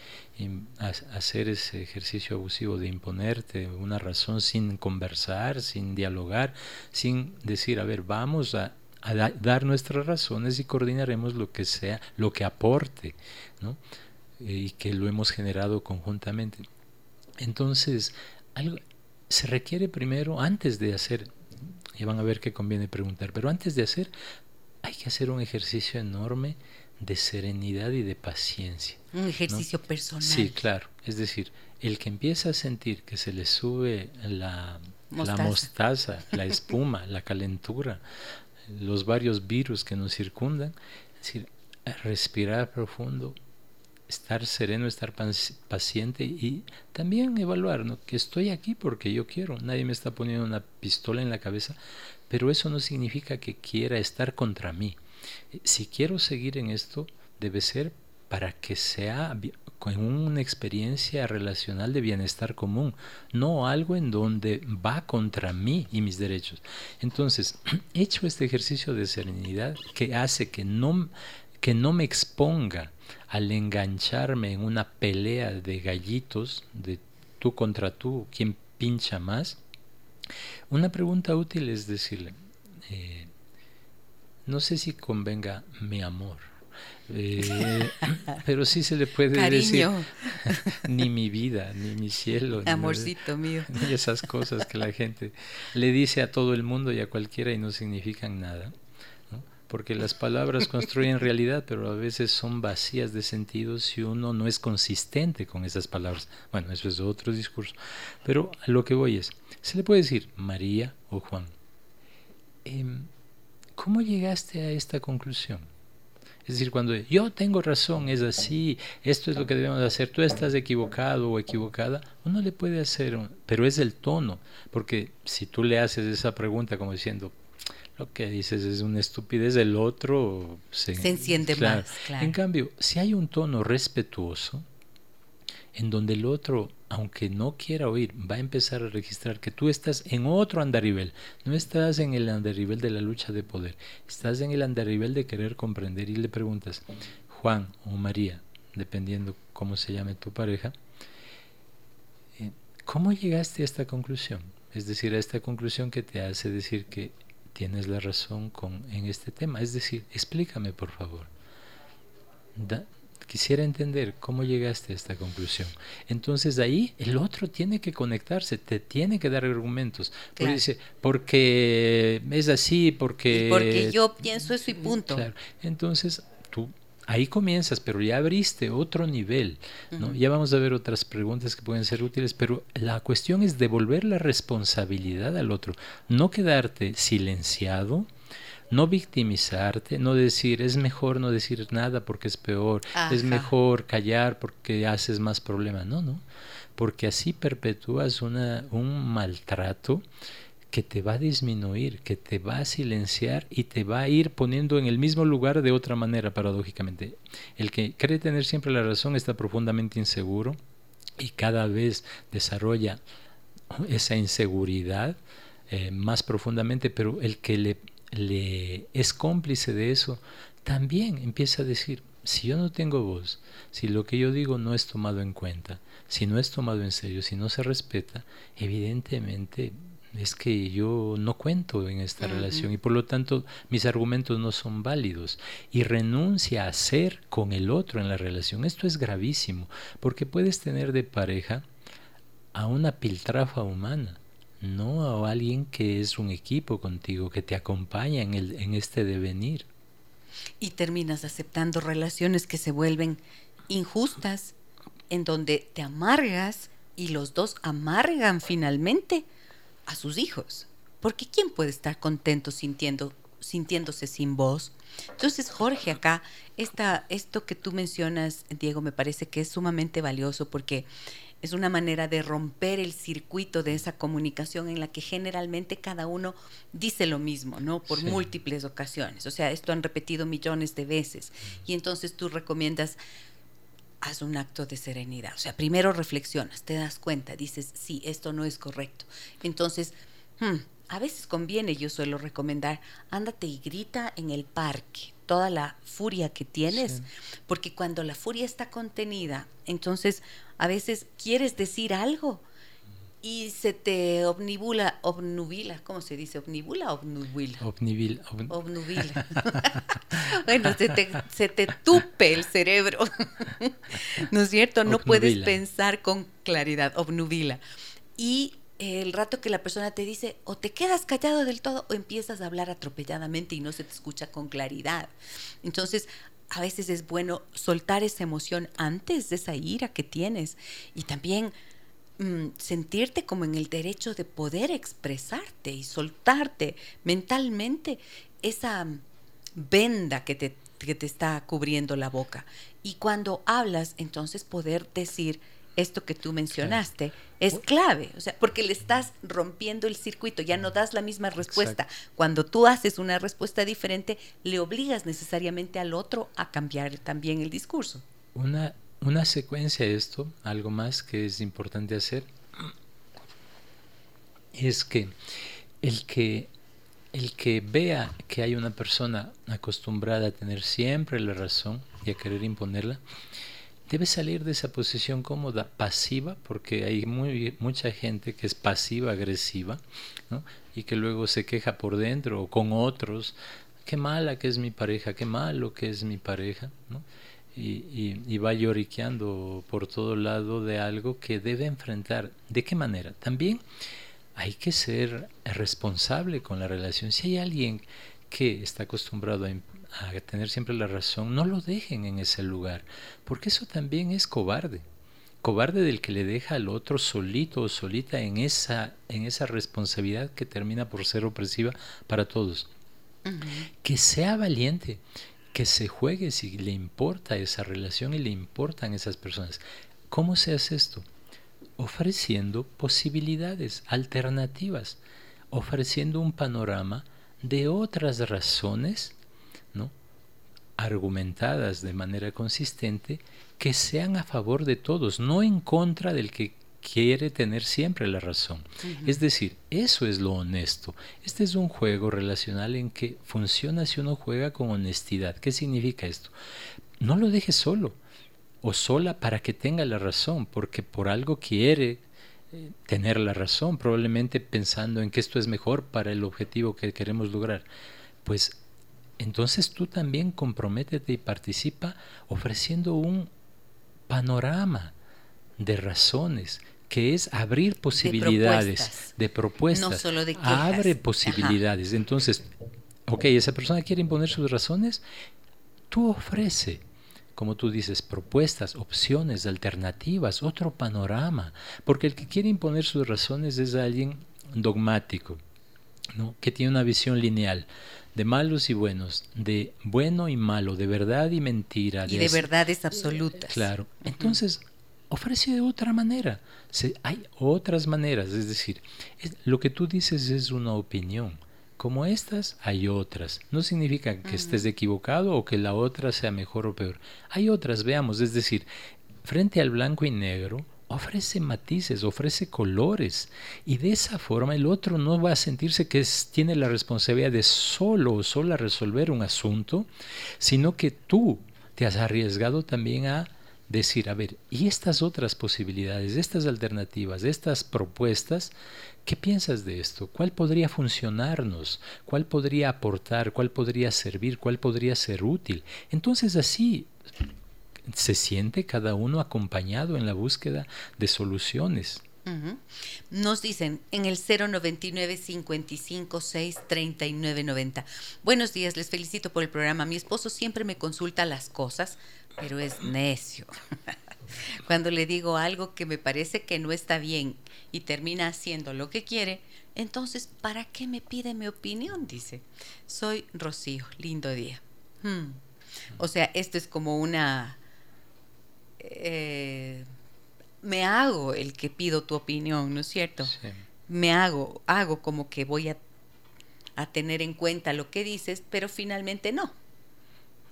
hacer ese ejercicio abusivo de imponerte una razón sin conversar, sin dialogar, sin decir, a ver, vamos a, dar nuestras razones y coordinaremos lo que sea, lo que aporte, ¿no? y que lo hemos generado conjuntamente. Entonces, algo, se requiere primero, antes de hacer y van a ver qué conviene preguntar. Pero antes de hacer, hay que hacer un ejercicio enorme de serenidad y de paciencia. Un ejercicio personal. Sí, claro. Es decir, el que empieza a sentir que se le sube la mostaza, la, mostaza, la <laughs> espuma, la calentura, los varios virus que nos circundan, es decir, respirar profundo, estar sereno, estar paciente y también evaluar ¿no? que estoy aquí porque yo quiero. Nadie me está poniendo una pistola en la cabeza, pero eso no significa que quiera estar contra mí. Si quiero seguir en esto, debe ser para que sea con una experiencia relacional de bienestar común, no algo en donde va contra mí y mis derechos. Entonces, <clears throat> hecho este ejercicio de serenidad que hace que no, que no me exponga al engancharme en una pelea de gallitos, de tú contra tú, quién pincha más, una pregunta útil es decirle, eh, no sé si convenga mi amor, eh, <laughs> pero sí se le puede decir <laughs> ni mi vida, ni mi cielo, amorcito <laughs> mío, ni esas cosas que la gente le dice a todo el mundo y a cualquiera y no significan nada porque las palabras construyen realidad, pero a veces son vacías de sentido si uno no es consistente con esas palabras. Bueno, eso es otro discurso. Pero a lo que voy es, se le puede decir María o Juan, em, ¿cómo llegaste a esta conclusión? Es decir, cuando yo tengo razón, es así, esto es lo que debemos hacer, tú estás equivocado o equivocada, uno le puede hacer, pero es el tono, porque si tú le haces esa pregunta como diciendo, lo que dices es una estupidez, el otro se, enciende más. En cambio, si hay un tono respetuoso, en donde el otro, aunque no quiera oír, va a empezar a registrar que tú estás en otro andarivel, no estás en el andarivel de la lucha de poder, estás en el andarivel de querer comprender y le preguntas, Juan o María, dependiendo cómo se llame tu pareja, eh, ¿cómo llegaste a esta conclusión? Es decir, a esta conclusión que te hace decir que tienes la razón con, en este tema. Es decir, explícame por favor. quisiera entender cómo llegaste a esta conclusión. Entonces ahí el otro tiene que conectarse, te tiene que dar argumentos. Porque dice, porque es así, porque... porque yo pienso eso y punto. Entonces ahí comienzas, pero ya abriste otro nivel. ¿no? Ya vamos a ver otras preguntas que pueden ser útiles, pero la cuestión es devolver la responsabilidad al otro, no quedarte silenciado, no victimizarte, no decir es mejor no decir nada porque es peor, es mejor callar porque haces más problema. No, no, porque así perpetúas una, un maltrato que te va a disminuir, que te va a silenciar y te va a ir poniendo en el mismo lugar de otra manera, paradójicamente. El que cree tener siempre la razón está profundamente inseguro y cada vez desarrolla esa inseguridad eh, más profundamente, pero el que le, le es cómplice de eso también empieza a decir, si yo no tengo voz, si lo que yo digo no es tomado en cuenta, si no es tomado en serio, si no se respeta, evidentemente es que yo no cuento en esta relación y por lo tanto mis argumentos no son válidos y renuncia a ser con el otro en la relación. Esto es gravísimo porque puedes tener de pareja a una piltrafa humana, no a alguien que es un equipo contigo, que te acompaña en, el, en este devenir. Y terminas aceptando relaciones que se vuelven injustas, en donde te amargas y los dos amargan finalmente a sus hijos. Porque ¿quién puede estar contento sintiendo, sintiéndose sin voz? Entonces, Jorge, acá, esta, esto que tú mencionas, Diego, me parece que es sumamente valioso porque es una manera de romper el circuito de esa comunicación en la que generalmente cada uno dice lo mismo, ¿no? Por múltiples ocasiones. O sea, esto han repetido millones de veces. Y entonces tú recomiendas, haz un acto de serenidad. O sea, primero reflexionas, te das cuenta, dices, sí, esto no es correcto. Entonces, hmm, a veces conviene, yo suelo recomendar, ándate y grita en el parque toda la furia que tienes, porque cuando la furia está contenida, entonces a veces quieres decir algo, y se te obnibula, obnubila, ¿cómo se dice? ¿Obnibula o obnubila? Obnibila. obnubila. <laughs> bueno, se te, se te, tupe el cerebro, ¿no es cierto? No puedes pensar con claridad, obnubila. Y el rato que la persona te dice, o te quedas callado del todo, o empiezas a hablar atropelladamente y no se te escucha con claridad. Entonces, a veces es bueno soltar esa emoción antes de esa ira que tienes y también Mm, sentirte como en el derecho de poder expresarte y soltarte mentalmente esa venda que te, que te está cubriendo la boca. Y cuando hablas, entonces poder decir esto que tú mencionaste es clave, o sea, porque le estás rompiendo el circuito, ya no das la misma respuesta. Cuando tú haces una respuesta diferente, le obligas necesariamente al otro a cambiar también el discurso. Una una secuencia de esto, algo más que es importante hacer, es que el que el que vea que hay una persona acostumbrada a tener siempre la razón y a querer imponerla, debe salir de esa posición cómoda, pasiva, porque hay muy, mucha gente que es pasiva, agresiva, y que luego se queja por dentro o con otros, qué mala que es mi pareja, qué malo que es mi pareja, ¿no? Y, va lloriqueando por todo lado de algo que debe enfrentar. ¿De qué manera? También hay que ser responsable con la relación. Si hay alguien que está acostumbrado a, a tener siempre la razón, no lo dejen en ese lugar, porque eso también es cobarde cobarde del que le deja al otro solito o solita en esa, en esa responsabilidad que termina por ser opresiva para todos. Que sea valiente, que se juegue si le importa esa relación y le importan esas personas. ¿Cómo se hace esto? Ofreciendo posibilidades, alternativas, ofreciendo un panorama de otras razones, ¿no? argumentadas de manera consistente, que sean a favor de todos, no en contra del que quiere tener siempre la razón. Es decir, eso es lo honesto. Este es un juego relacional en que funciona si uno juega con honestidad. ¿Qué significa esto? No lo dejes solo o sola para que tenga la razón, porque por algo quiere eh, tener la razón, probablemente pensando en que esto es mejor para el objetivo que queremos lograr. Pues entonces tú también comprométete y participa ofreciendo un panorama de razones que es abrir posibilidades de propuestas. No solo de Abre posibilidades. Entonces, ok, esa persona quiere imponer sus razones, tú ofrece, como tú dices, propuestas, opciones, alternativas, otro panorama, porque el que quiere imponer sus razones es alguien dogmático, ¿no? que tiene una visión lineal de malos y buenos, de bueno y malo, de verdad y mentira. Y de, verdades absolutas. Claro. Entonces, ofrece de otra manera. hay otras maneras, es decir, lo que tú dices es una opinión. Como estas, hay otras. No significa que estés equivocado o que la otra sea mejor o peor. Hay otras, veamos, es decir, frente al blanco y negro, ofrece matices, ofrece colores. Y de esa forma el otro no va a sentirse que tiene la responsabilidad de solo o sola resolver un asunto, sino que tú te has arriesgado también a decir, a ver, ¿y estas otras posibilidades, estas alternativas, estas propuestas? ¿Qué piensas de esto? ¿Cuál podría funcionarnos? ¿Cuál podría aportar? ¿Cuál podría servir? ¿Cuál podría ser útil? Entonces así se siente cada uno acompañado en la búsqueda de soluciones. Nos dicen en el 099 55 6 39 90. Buenos días, les felicito por el programa. Mi esposo siempre me consulta las cosas, pero es necio. <laughs> Cuando le digo algo que me parece que no está bien y termina haciendo lo que quiere, entonces, ¿para qué me pide mi opinión? Dice. Soy Rocío, lindo día. Hmm. O sea, esto es como una eh, me hago el que pido tu opinión, ¿no es cierto? Me hago, hago como que voy a, a, tener en cuenta lo que dices, pero finalmente no.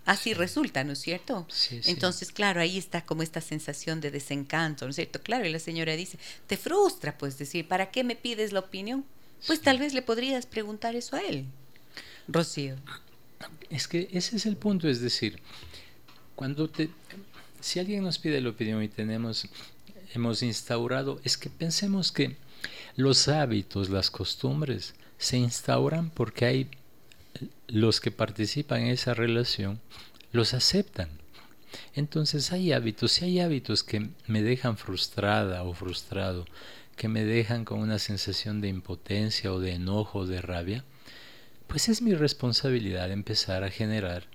Así resulta, ¿no es cierto? Entonces, claro, ahí está como esta sensación de desencanto, ¿no es cierto? Claro, y la señora dice, te frustra, pues decir, ¿para qué me pides la opinión? Pues tal vez le podrías preguntar eso a él, Rocío. Es que ese es el punto, es decir, cuando te, si alguien nos pide la opinión y tenemos, hemos instaurado, es que pensemos que los hábitos, las costumbres, se instauran porque hay los que participan en esa relación, los aceptan. Entonces hay hábitos, si hay hábitos que me dejan frustrada o frustrado, que me dejan con una sensación de impotencia o de enojo o de rabia, pues es mi responsabilidad empezar a generar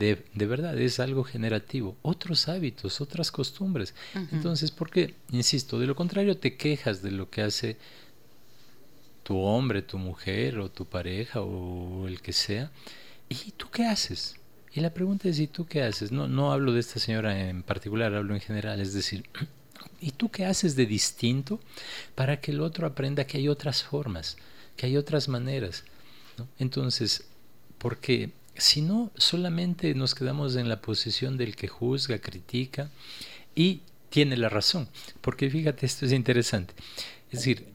de, verdad es algo generativo, otros hábitos, otras costumbres. Entonces, ¿por qué? Insisto, de lo contrario te quejas de lo que hace tu hombre, tu mujer o tu pareja o el que sea. ¿Y tú qué haces? Y la pregunta es, ¿y tú qué haces? No, no hablo de esta señora en particular, hablo en general, es decir, <clears throat> ¿y tú qué haces de distinto para que el otro aprenda que hay otras formas, que hay otras maneras? Entonces, porque si no, solamente nos quedamos en la posición del que juzga, critica y tiene la razón. Porque fíjate, esto es interesante. Es decir,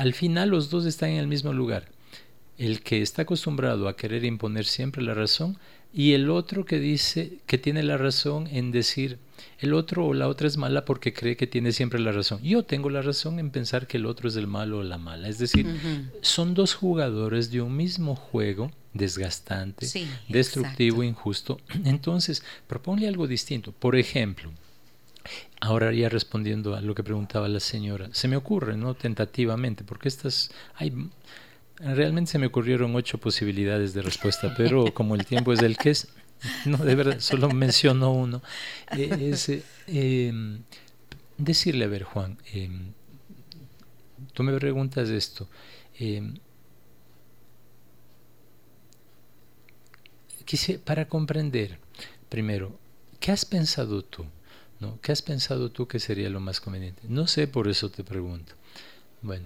al final los dos están en el mismo lugar. El que está acostumbrado a querer imponer siempre la razón y el otro que dice que tiene la razón en decir el otro o la otra es mala porque cree que tiene siempre la razón. Yo tengo la razón en pensar que el otro es el malo o la mala. Es decir, son dos jugadores de un mismo juego desgastante, destructivo, injusto. <clears throat> Entonces, proponle algo distinto. Por ejemplo, ahora ya respondiendo a lo que preguntaba la señora, se me ocurre, ¿no? Tentativamente, porque estas hay realmente se me ocurrieron ocho posibilidades de respuesta, pero <laughs> como el tiempo es el que es, no, de verdad, solo menciono uno. Eh, em, decirle, a ver, Juan, em, tú me preguntas esto. Em, para comprender, primero, ¿qué has pensado tú? ¿No? ¿Qué has pensado tú que sería lo más conveniente? No sé, por eso te pregunto. Bueno,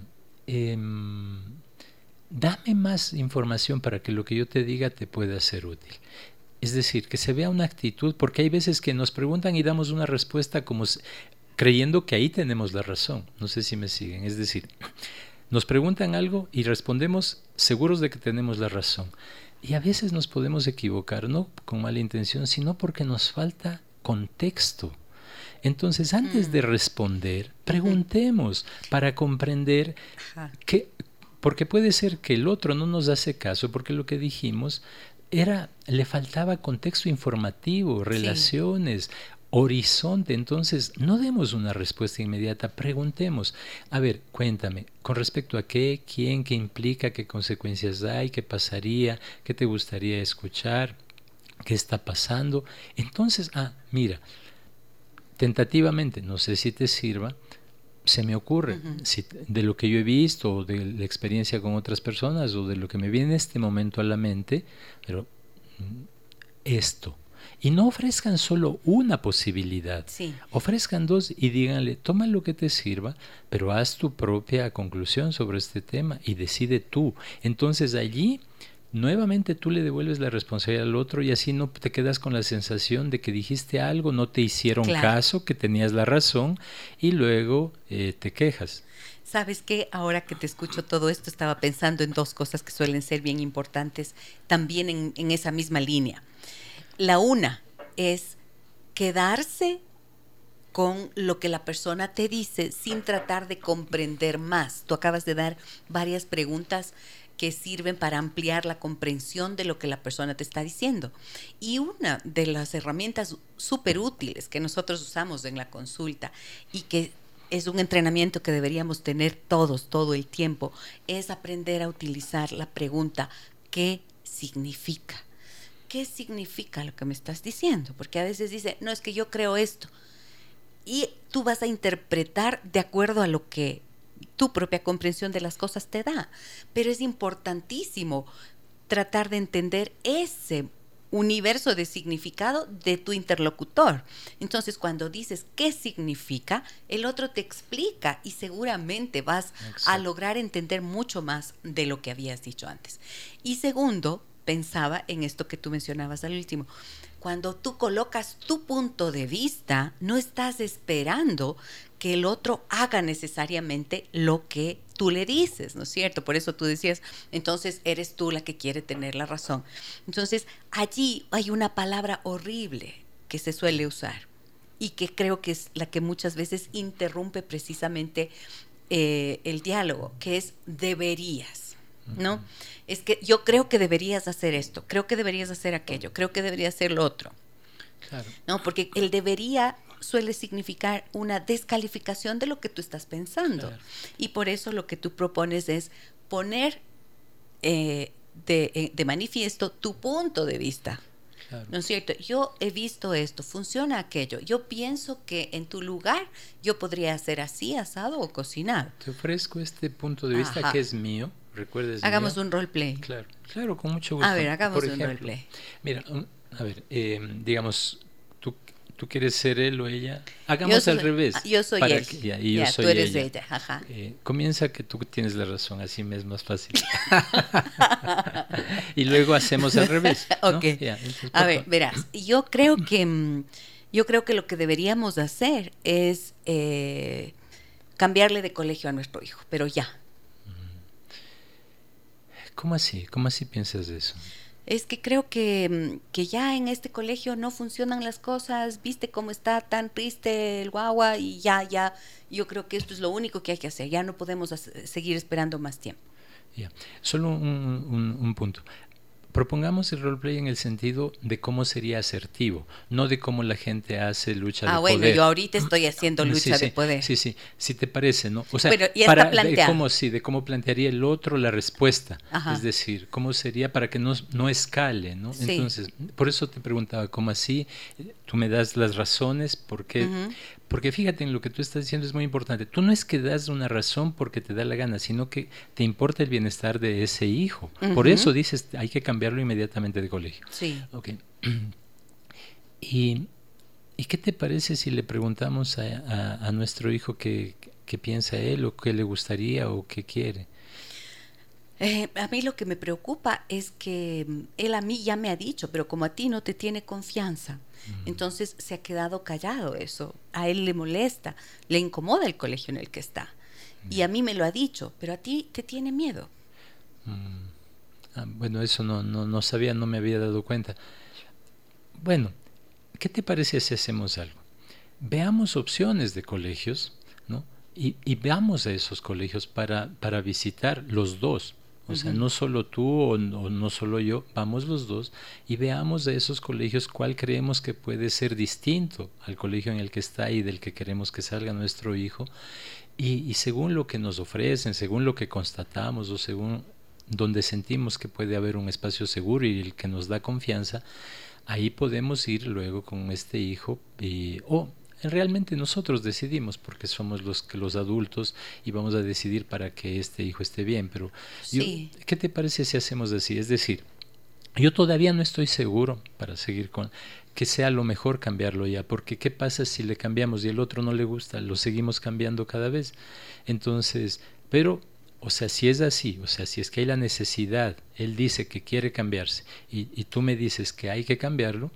dame más información para que lo que yo te diga te pueda ser útil. Es decir, que se vea una actitud, porque hay veces que nos preguntan y damos una respuesta como creyendo que ahí tenemos la razón. No sé si me siguen. Es decir, <clears throat> nos preguntan algo y respondemos seguros de que tenemos la razón. Y a veces nos podemos equivocar, no con mala intención, sino porque nos falta contexto. Entonces, antes de mm. responder, preguntemos para comprender qué, porque puede ser que el otro no nos hace caso porque lo que dijimos era, le faltaba contexto informativo, relaciones, horizonte. Entonces, no demos una respuesta inmediata, preguntemos, a ver, cuéntame, con respecto a qué, quién, qué implica, qué consecuencias hay, qué pasaría, qué te gustaría escuchar, qué está pasando. Entonces, ah, mira, tentativamente, no sé si te sirva, se me ocurre, si, de lo que yo he visto, o de la experiencia con otras personas, o de lo que me viene en este momento a la mente, pero mm, esto. Y no ofrezcan solo una posibilidad. Ofrezcan dos y díganle, toma lo que te sirva, pero haz tu propia conclusión sobre este tema y decide tú. Entonces allí nuevamente tú le devuelves la responsabilidad al otro y así no te quedas con la sensación de que dijiste algo, no te hicieron caso, que tenías la razón y luego eh, te quejas. Sabes que ahora que te escucho todo esto, estaba pensando en dos cosas que suelen ser bien importantes también en, en esa misma línea. La una es quedarse con lo que la persona te dice sin tratar de comprender más. Tú acabas de dar varias preguntas que sirven para ampliar la comprensión de lo que la persona te está diciendo. Y una de las herramientas súper útiles que nosotros usamos en la consulta y que es un entrenamiento que deberíamos tener todos, todo el tiempo, es aprender a utilizar la pregunta, ¿qué significa? ¿Qué significa lo que me estás diciendo? Porque a veces dice, no es que yo creo esto. Y tú vas a interpretar de acuerdo a lo que tu propia comprensión de las cosas te da. Pero es importantísimo tratar de entender ese universo de significado de tu interlocutor. Entonces, cuando dices qué significa, el otro te explica y seguramente vas a lograr entender mucho más de lo que habías dicho antes. Y segundo, pensaba en esto que tú mencionabas al último. Cuando tú colocas tu punto de vista, no estás esperando que el otro haga necesariamente lo que tú le dices, ¿no es cierto? Por eso tú decías, entonces eres tú la que quiere tener la razón. Entonces, allí hay una palabra horrible que se suele usar y que creo que es la que muchas veces interrumpe precisamente eh, el diálogo, que es deberías, ¿no? Es que yo creo que deberías hacer esto, creo que deberías hacer aquello, creo que deberías hacer lo otro. Claro. No, porque el debería suele significar una descalificación de lo que tú estás pensando. Y por eso lo que tú propones es poner eh, eh, de, manifiesto tu punto de vista. ¿No es cierto? Yo he visto esto, funciona aquello. Yo pienso que en tu lugar yo podría hacer así, asado o cocinar. Te ofrezco este punto de vista que es mío. ¿Recuerdes? Hagamos un roleplay. Claro, claro, con mucho gusto. A ver, hagamos un roleplay. Mira, a ver, eh, digamos, tú quieres ser él o ella. Hagamos al revés. Yo soy él. y yo soy tú eres ella. Eh, comienza que tú tienes la razón, así me es más fácil. <laughs> y luego hacemos al revés. <laughs> ok. a ver, verás, yo creo que mm, yo creo que lo que deberíamos hacer es eh, cambiarle de colegio a nuestro hijo, pero ya. ¿Cómo así? ¿Cómo así piensas eso? Es que creo que, mm, que, ya en este colegio no funcionan las cosas, viste cómo está tan triste el guagua y ya, ya, yo creo que esto es lo único que hay que hacer, ya no podemos seguir esperando más tiempo. Ya, solo un, un, punto. Propongamos el roleplay en el sentido de cómo sería asertivo, no de cómo la gente hace lucha ah, de poder. Ah, bueno, yo ahorita estoy haciendo lucha de poder. Sí, sí, si te parece, ¿no? O sea, para, de cómo, sí, de cómo plantearía el otro la respuesta. Es decir, cómo sería para que no, no escale, ¿no? Entonces, por eso te preguntaba, ¿cómo así? Tú me das las razones, ¿por qué? Porque fíjate en lo que tú estás diciendo es muy importante. Tú no es que das una razón porque te da la gana, sino que te importa el bienestar de ese hijo. Por eso dices, hay que cambiarlo inmediatamente de colegio. Sí. Okay. <clears throat> ¿Y, ¿Y, qué te parece si le preguntamos a, a, nuestro hijo qué, qué, piensa él o qué le gustaría o qué quiere? Eh, a mí lo que me preocupa es que mm, él a mí ya me ha dicho, pero como a ti no te tiene confianza, entonces se ha quedado callado eso. A él le molesta, le incomoda el colegio en el que está. Y a mí me lo ha dicho, pero a ti te tiene miedo. Mm. Ah, bueno, eso no, no, no sabía, no me había dado cuenta. Bueno, ¿qué te parece si hacemos algo? Veamos opciones de colegios, ¿no? Y, y veamos a esos colegios para, para visitar los dos o sea, no solo tú o no, solo yo, vamos los dos y veamos de esos colegios cuál creemos que puede ser distinto al colegio en el que está y del que queremos que salga nuestro hijo. Y, según lo que nos ofrecen, según lo que constatamos o según donde sentimos que puede haber un espacio seguro y el que nos da confianza, ahí podemos ir luego con este hijo y, o realmente nosotros decidimos porque somos los que los adultos y vamos a decidir para que este hijo esté bien pero ¿qué te parece si hacemos así? es decir Yo todavía no estoy seguro para seguir con que sea lo mejor cambiarlo ya, porque ¿qué pasa si le cambiamos y el otro no le gusta? Lo seguimos cambiando cada vez. Entonces, pero, o sea, si es así, o sea, si es que hay la necesidad, él dice que quiere cambiarse y, y tú me dices que hay que cambiarlo,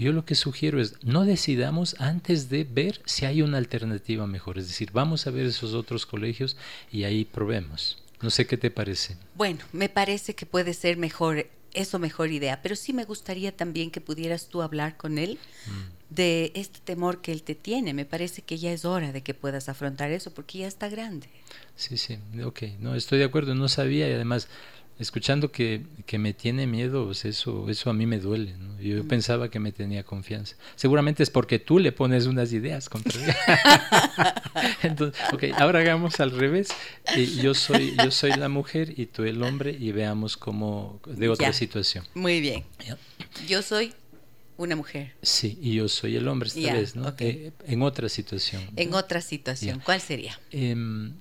yo lo que sugiero es no decidamos antes de ver si hay una alternativa mejor. Es decir, vamos a ver esos otros colegios y ahí probemos. No sé qué te parece. Bueno, me parece que puede ser mejor, eso mejor idea, pero sí me gustaría también que pudieras tú hablar con él mm. de este temor que él te tiene. Me parece que ya es hora de que puedas afrontar eso porque ya está grande. Sí, sí, ok, no, estoy de acuerdo, no sabía y además escuchando que, que, me tiene miedo, pues eso, eso a mí me duele. Yo mm. pensaba que me tenía confianza. Seguramente es porque tú le pones unas ideas contra mí. <laughs> Entonces, ok, ahora hagamos al revés. yo, soy, yo soy la mujer y tú el hombre y veamos cómo de otra situación. Muy bien. Yo soy una mujer. Sí, y yo soy el hombre esta vez, ¿no? Eh, en otra situación. En otra situación. ¿Cuál sería? Em,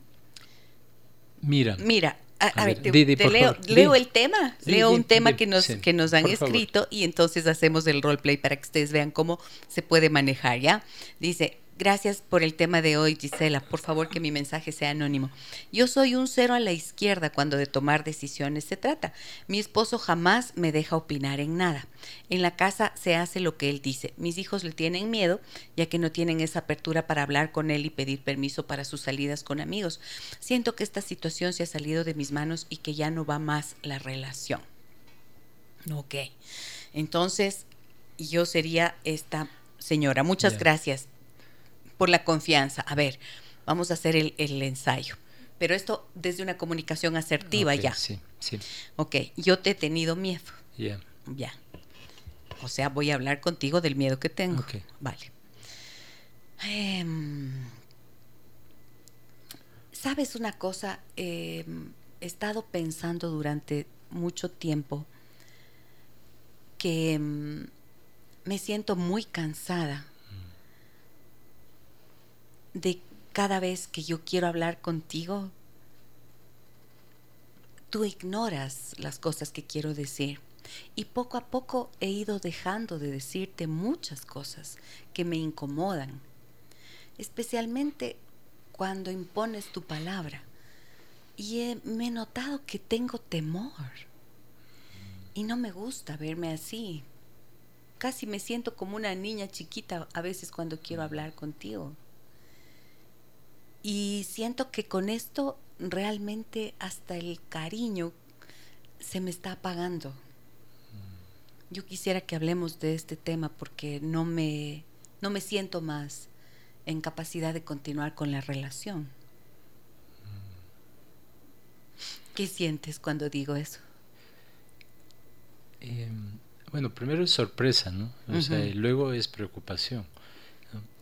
mira. Mira, a, ver, te, leo, el tema, leo un tema que nos, que nos han escrito y entonces hacemos el roleplay para que ustedes vean cómo se puede manejar, ¿ya? Dice, Gracias por el tema de hoy, Gisela. Por favor, que mi mensaje sea anónimo. Yo soy un cero a la izquierda cuando de tomar decisiones se trata. Mi esposo jamás me deja opinar en nada. En la casa se hace lo que él dice. Mis hijos le tienen miedo, ya que no tienen esa apertura para hablar con él y pedir permiso para sus salidas con amigos. Siento que esta situación se ha salido de mis manos y que ya no va más la relación. Ok. Entonces, yo sería esta señora. Muchas gracias por la confianza. A ver, vamos a hacer el, ensayo. Pero esto desde una comunicación asertiva ya. Sí, sí. Ok, yo te he tenido miedo. Ya. Ya. O sea, voy a hablar contigo del miedo que tengo. Okay. Vale. Em, ¿Sabes una cosa? Em, he estado pensando durante mucho tiempo que em, me siento muy cansada de cada vez que yo quiero hablar contigo, tú ignoras las cosas que quiero decir. Y poco a poco he ido dejando de decirte muchas cosas que me incomodan, especialmente cuando impones tu palabra. Y me he notado que tengo temor. Y no me gusta verme así. Casi me siento como una niña chiquita a veces cuando quiero hablar contigo. Y siento que con esto realmente hasta el cariño se me está apagando. Mm. Yo quisiera que hablemos de este tema porque no me, no me siento más en capacidad de continuar con la relación. Mm. ¿Qué sientes cuando digo eso? Em, bueno, primero es sorpresa, ¿no? O sea, y luego es preocupación.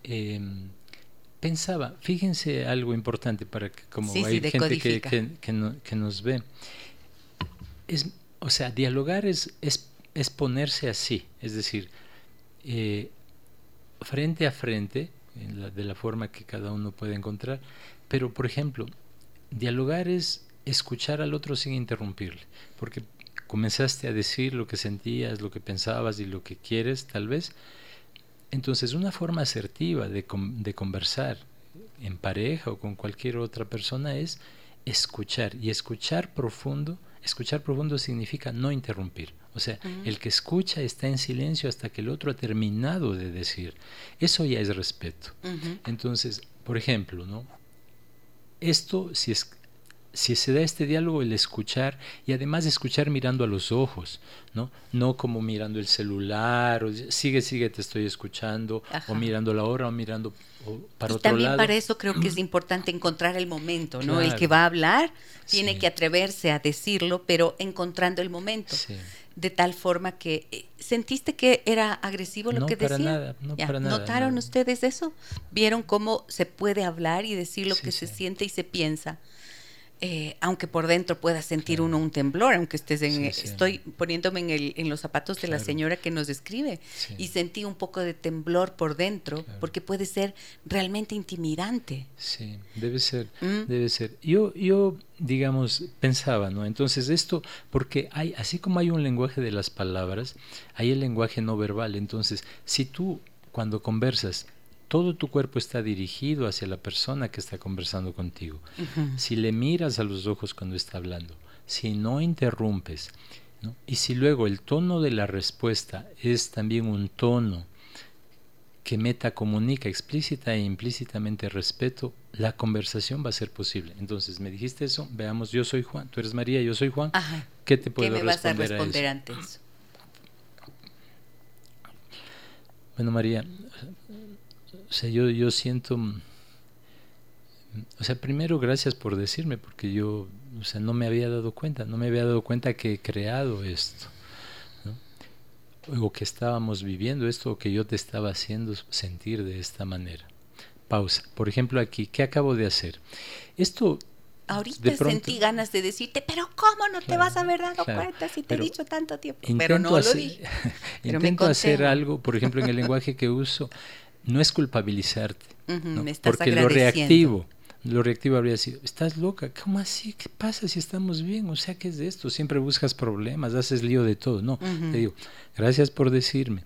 Em, pensaba, fíjense algo importante para que como hay gente que, que, nos ve, es, o sea, dialogar es, es, ponerse así, es decir, eh, frente a frente, de la forma que cada uno puede encontrar, pero por ejemplo, dialogar es escuchar al otro sin interrumpirle, porque comenzaste a decir lo que sentías, lo que pensabas y lo que quieres, tal vez, entonces, una forma asertiva de, de, conversar en pareja o con cualquier otra persona es escuchar. Y escuchar profundo, escuchar profundo significa no interrumpir. O sea, el que escucha está en silencio hasta que el otro ha terminado de decir. Eso ya es respeto. Entonces, por ejemplo, ¿no? Esto, si es si se da este diálogo, el escuchar y además escuchar mirando a los ojos, ¿no? No como mirando el celular, o sigue, sigue, te estoy escuchando, o mirando la hora, o mirando para y también para eso creo que es <clears throat> importante encontrar el momento, ¿no? El que va a hablar tiene que atreverse a decirlo, pero encontrando el momento. De tal forma que eh, sentiste que era agresivo lo que para decía. Nada, no para nada. ¿Notaron ustedes eso? ¿Vieron cómo se puede hablar y decir lo que se siente y se piensa? Eh, aunque por dentro pueda sentir uno un temblor, aunque estés en... Estoy poniéndome en, el, en, los zapatos de la señora que nos describe y sentí un poco de temblor por dentro, porque puede ser realmente intimidante. Sí, debe ser, ¿Mm? debe ser. Yo, yo, digamos, pensaba, ¿no? Entonces esto, porque hay, así como hay un lenguaje de las palabras, hay el lenguaje no verbal. Entonces, si tú cuando conversas todo tu cuerpo está dirigido hacia la persona que está conversando contigo. Si le miras a los ojos cuando está hablando, si no interrumpes, y si luego el tono de la respuesta es también un tono que meta comunica explícita e implícitamente respeto, la conversación va a ser posible. Entonces, me dijiste eso, veamos, yo soy Juan, tú eres María, yo soy Juan. ¿Qué te puedo ¿Qué me vas a responder antes? Bueno, María, o sea, yo, yo siento, mm, o sea, primero gracias por decirme, porque yo, o sea, no me había dado cuenta, no me había dado cuenta que he creado esto, ¿no? o que estábamos viviendo esto, o que yo te estaba haciendo sentir de esta manera. Pausa. Por ejemplo, aquí, ¿qué acabo de hacer? Esto Ahorita sentí ganas de decirte, pero ¿cómo no te vas a haber dado cuenta si te he dicho tanto tiempo? Pero no lo dije. <laughs> intento hacer algo, por ejemplo, en el lenguaje que uso, no es culpabilizarte, porque lo reactivo, lo reactivo habría sido, estás loca, ¿cómo así? ¿Qué pasa si estamos bien? O sea, ¿qué es esto? Siempre buscas problemas, haces lío de todo. No, te digo, gracias por decirme.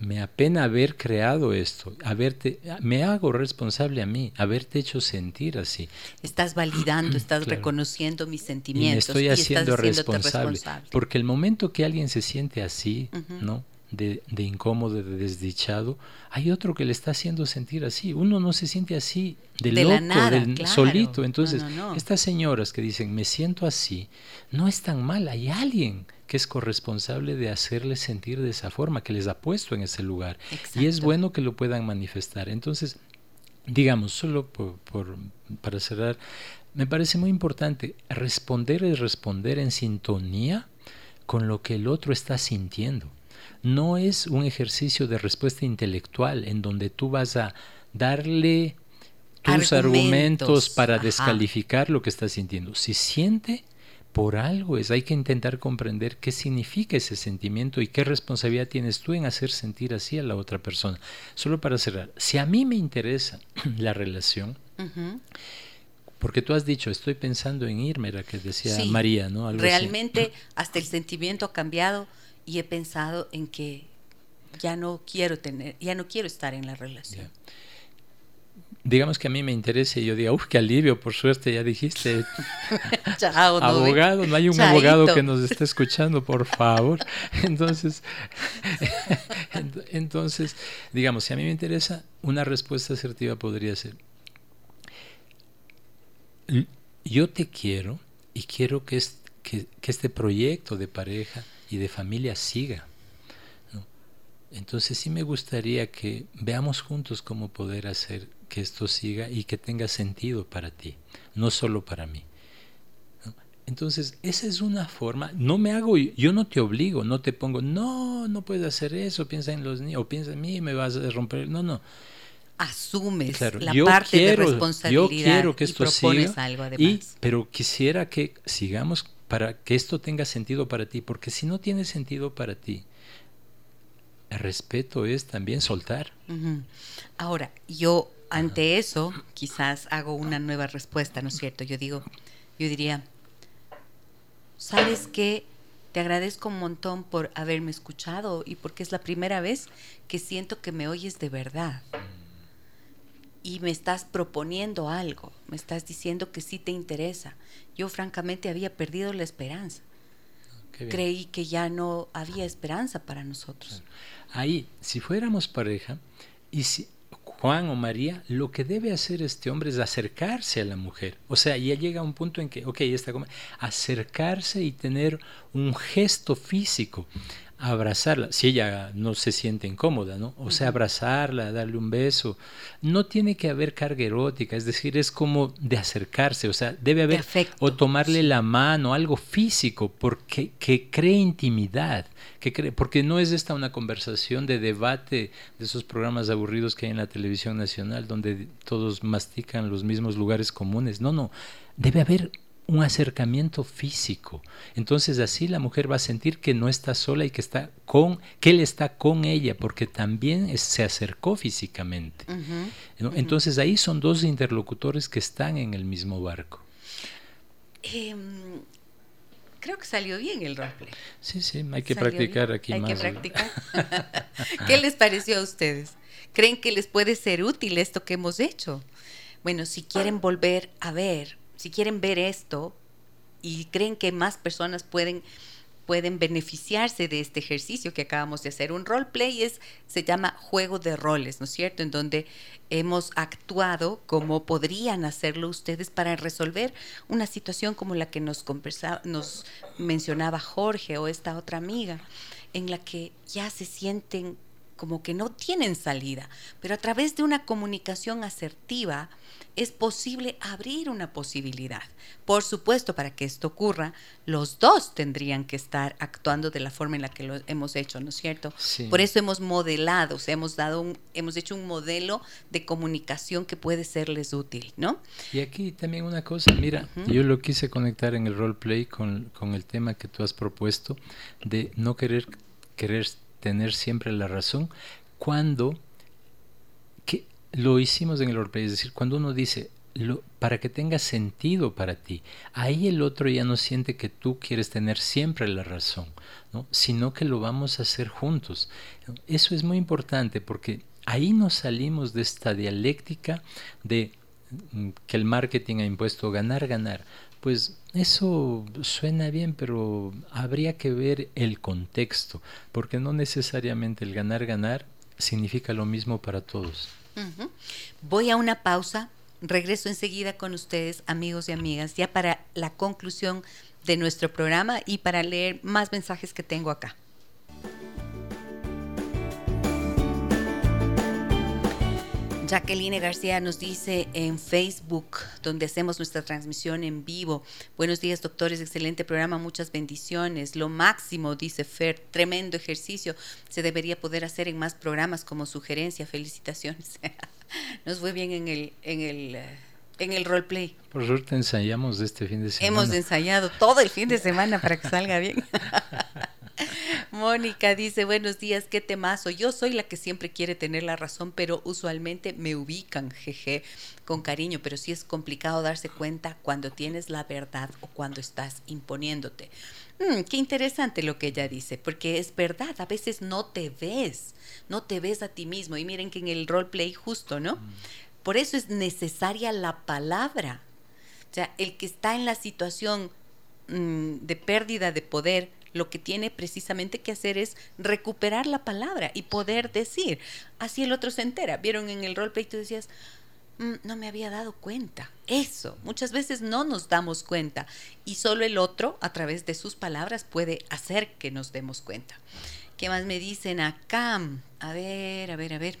Me apena haber creado esto, haberte, me hago responsable a mí, haberte hecho sentir así. Estás validando, <clears throat> estás reconociendo mis sentimientos. Y me estoy haciendo responsable, Porque el momento que alguien se siente así, ¿no? De, incómodo, de desdichado, hay otro que le está haciendo sentir así. Uno no se siente así de, loco, solito. Entonces, estas señoras que dicen, me siento así, no es tan mal. Hay alguien que es corresponsable de hacerles sentir de esa forma, que les ha puesto en ese lugar. Y es bueno que lo puedan manifestar. Entonces, digamos, solo por, para cerrar, me parece muy importante, responder es responder en sintonía con lo que el otro está sintiendo no es un ejercicio de respuesta intelectual en donde tú vas a darle tus argumentos, para descalificar lo que está sintiendo. Si siente, por algo es, hay que intentar comprender qué significa ese sentimiento y qué responsabilidad tienes tú en hacer sentir así a la otra persona. Solo para cerrar, si a mí me interesa <clears throat> la relación, porque tú has dicho, estoy pensando en irme, era que decía María, ¿no? realmente <clears throat> hasta el sentimiento ha cambiado y he pensado en que ya no quiero tener, ya no quiero estar en la relación. Digamos que a mí me interesa y yo digo, uff, qué alivio, por suerte ya dijiste. <laughs> abogado, no hay un abogado que nos esté escuchando, por favor. <laughs> Entonces, <laughs> entonces, digamos, si a mí me interesa, una respuesta asertiva podría ser, yo te quiero y quiero que, que este proyecto de pareja y de familia siga. Entonces sí me gustaría que veamos juntos cómo poder hacer que esto siga y que tenga sentido para ti, no solo para mí. Entonces, esa es una forma, no me hago, yo no te obligo, no te pongo, no, no puedes hacer eso, piensa en los niños, o piensa en mí, me vas a romper, no, no. Asumes la parte de responsabilidad yo quiero que esto siga, algo pero quisiera que sigamos para que esto tenga sentido para ti, porque si no tiene sentido para ti, el respeto es también soltar. Ahora, yo ante eso quizás hago una nueva respuesta, ¿no es cierto? Yo digo, yo diría, ¿sabes qué? Te agradezco un montón por haberme escuchado y porque es la primera vez que siento que me oyes de verdad y me estás proponiendo algo, me estás diciendo que sí te interesa. Yo francamente había perdido la esperanza. Creí que ya no había esperanza para nosotros. Ahí, si fuéramos pareja, y si Juan o María, lo que debe hacer este hombre es acercarse a la mujer. O sea, ya llega un punto en que, ok, está como, acercarse y tener un gesto físico abrazarla, si ella no se siente incómoda, ¿no? O sea, abrazarla, darle un beso. No tiene que haber carga erótica, es decir, es como de acercarse, o sea, debe haber o tomarle la mano, algo físico, porque que cree intimidad, que cree, porque no es esta una conversación de debate de esos programas aburridos que hay en la televisión nacional donde todos mastican los mismos lugares comunes. No, no, debe haber un acercamiento físico. Entonces así la mujer va a sentir que no está sola y que está con, que él está con ella, porque también se acercó físicamente. Entonces ahí son dos interlocutores que están en el mismo barco. Em, creo que salió bien el roleplay. Sí, sí, hay que practicar aquí hay más. Que practicar. <laughs> <laughs> ¿Qué les pareció a ustedes? ¿Creen que les puede ser útil esto que hemos hecho? Bueno, si quieren volver a ver si quieren ver esto y creen que más personas pueden pueden beneficiarse de este ejercicio que acabamos de hacer. Un roleplay es, se llama juego de roles, ¿no es cierto? En donde hemos actuado como podrían hacerlo ustedes para resolver una situación como la que nos, nos mencionaba Jorge o esta otra amiga, en la que ya se sienten como que no tienen salida, pero a través de una comunicación asertiva, es posible abrir una posibilidad. Por supuesto, para que esto ocurra, los dos tendrían que estar actuando de la forma en la que lo hemos hecho, ¿no es cierto? Por eso hemos modelado, o sea, hemos dado un, hemos hecho un modelo de comunicación que puede serles útil, ¿no? Y aquí también una cosa, mira, yo lo quise conectar en el roleplay con, con el tema que tú has propuesto de no querer querer tener siempre la razón cuando lo hicimos en el roleplay, es decir, cuando uno dice, lo, para que tenga sentido para ti, ahí el otro ya no siente que tú quieres tener siempre la razón, ¿no? sino que lo vamos a hacer juntos. Eso es muy importante porque ahí nos salimos de esta dialéctica de mm, que el marketing ha impuesto ganar, ganar. Pues eso suena bien, pero habría que ver el contexto, porque no necesariamente el ganar, ganar significa lo mismo para todos. Voy a una pausa, regreso enseguida con ustedes, amigos y amigas, ya para la conclusión de nuestro programa y para leer más mensajes que tengo acá. Jacqueline García nos dice en Facebook, donde hacemos nuestra transmisión en vivo. Buenos días, doctores. Excelente programa. Muchas bendiciones. Lo máximo, dice Fer. Tremendo ejercicio. Se debería poder hacer en más programas como sugerencia. Felicitaciones. <laughs> Nos fue bien en el, en el, eh, en el roleplay. Por suerte ensayamos este fin de semana. Hemos ensayado todo el fin de semana para que salga bien. <laughs> Mónica dice, buenos días, qué temazo. Yo soy la que siempre quiere tener la razón, pero usualmente me ubican, jeje, con cariño, pero sí es complicado darse cuenta cuando tienes la verdad o cuando estás imponiéndote. Mm, qué interesante lo que ella dice, porque es verdad, a veces no te ves, no te ves a ti mismo. Y miren que en el roleplay justo, ¿no? Mm. Por eso es necesaria la palabra. O sea, el que está en la situación mm, de pérdida de poder, lo que tiene precisamente que hacer es recuperar la palabra y poder decir. Así el otro se entera. Vieron en el roleplay, tú decías, mm, no me había dado cuenta. Eso, muchas veces no nos damos cuenta y solo el otro, a través de sus palabras, puede hacer que nos demos cuenta. ¿Qué más me dicen acá? A ver, a ver, a ver.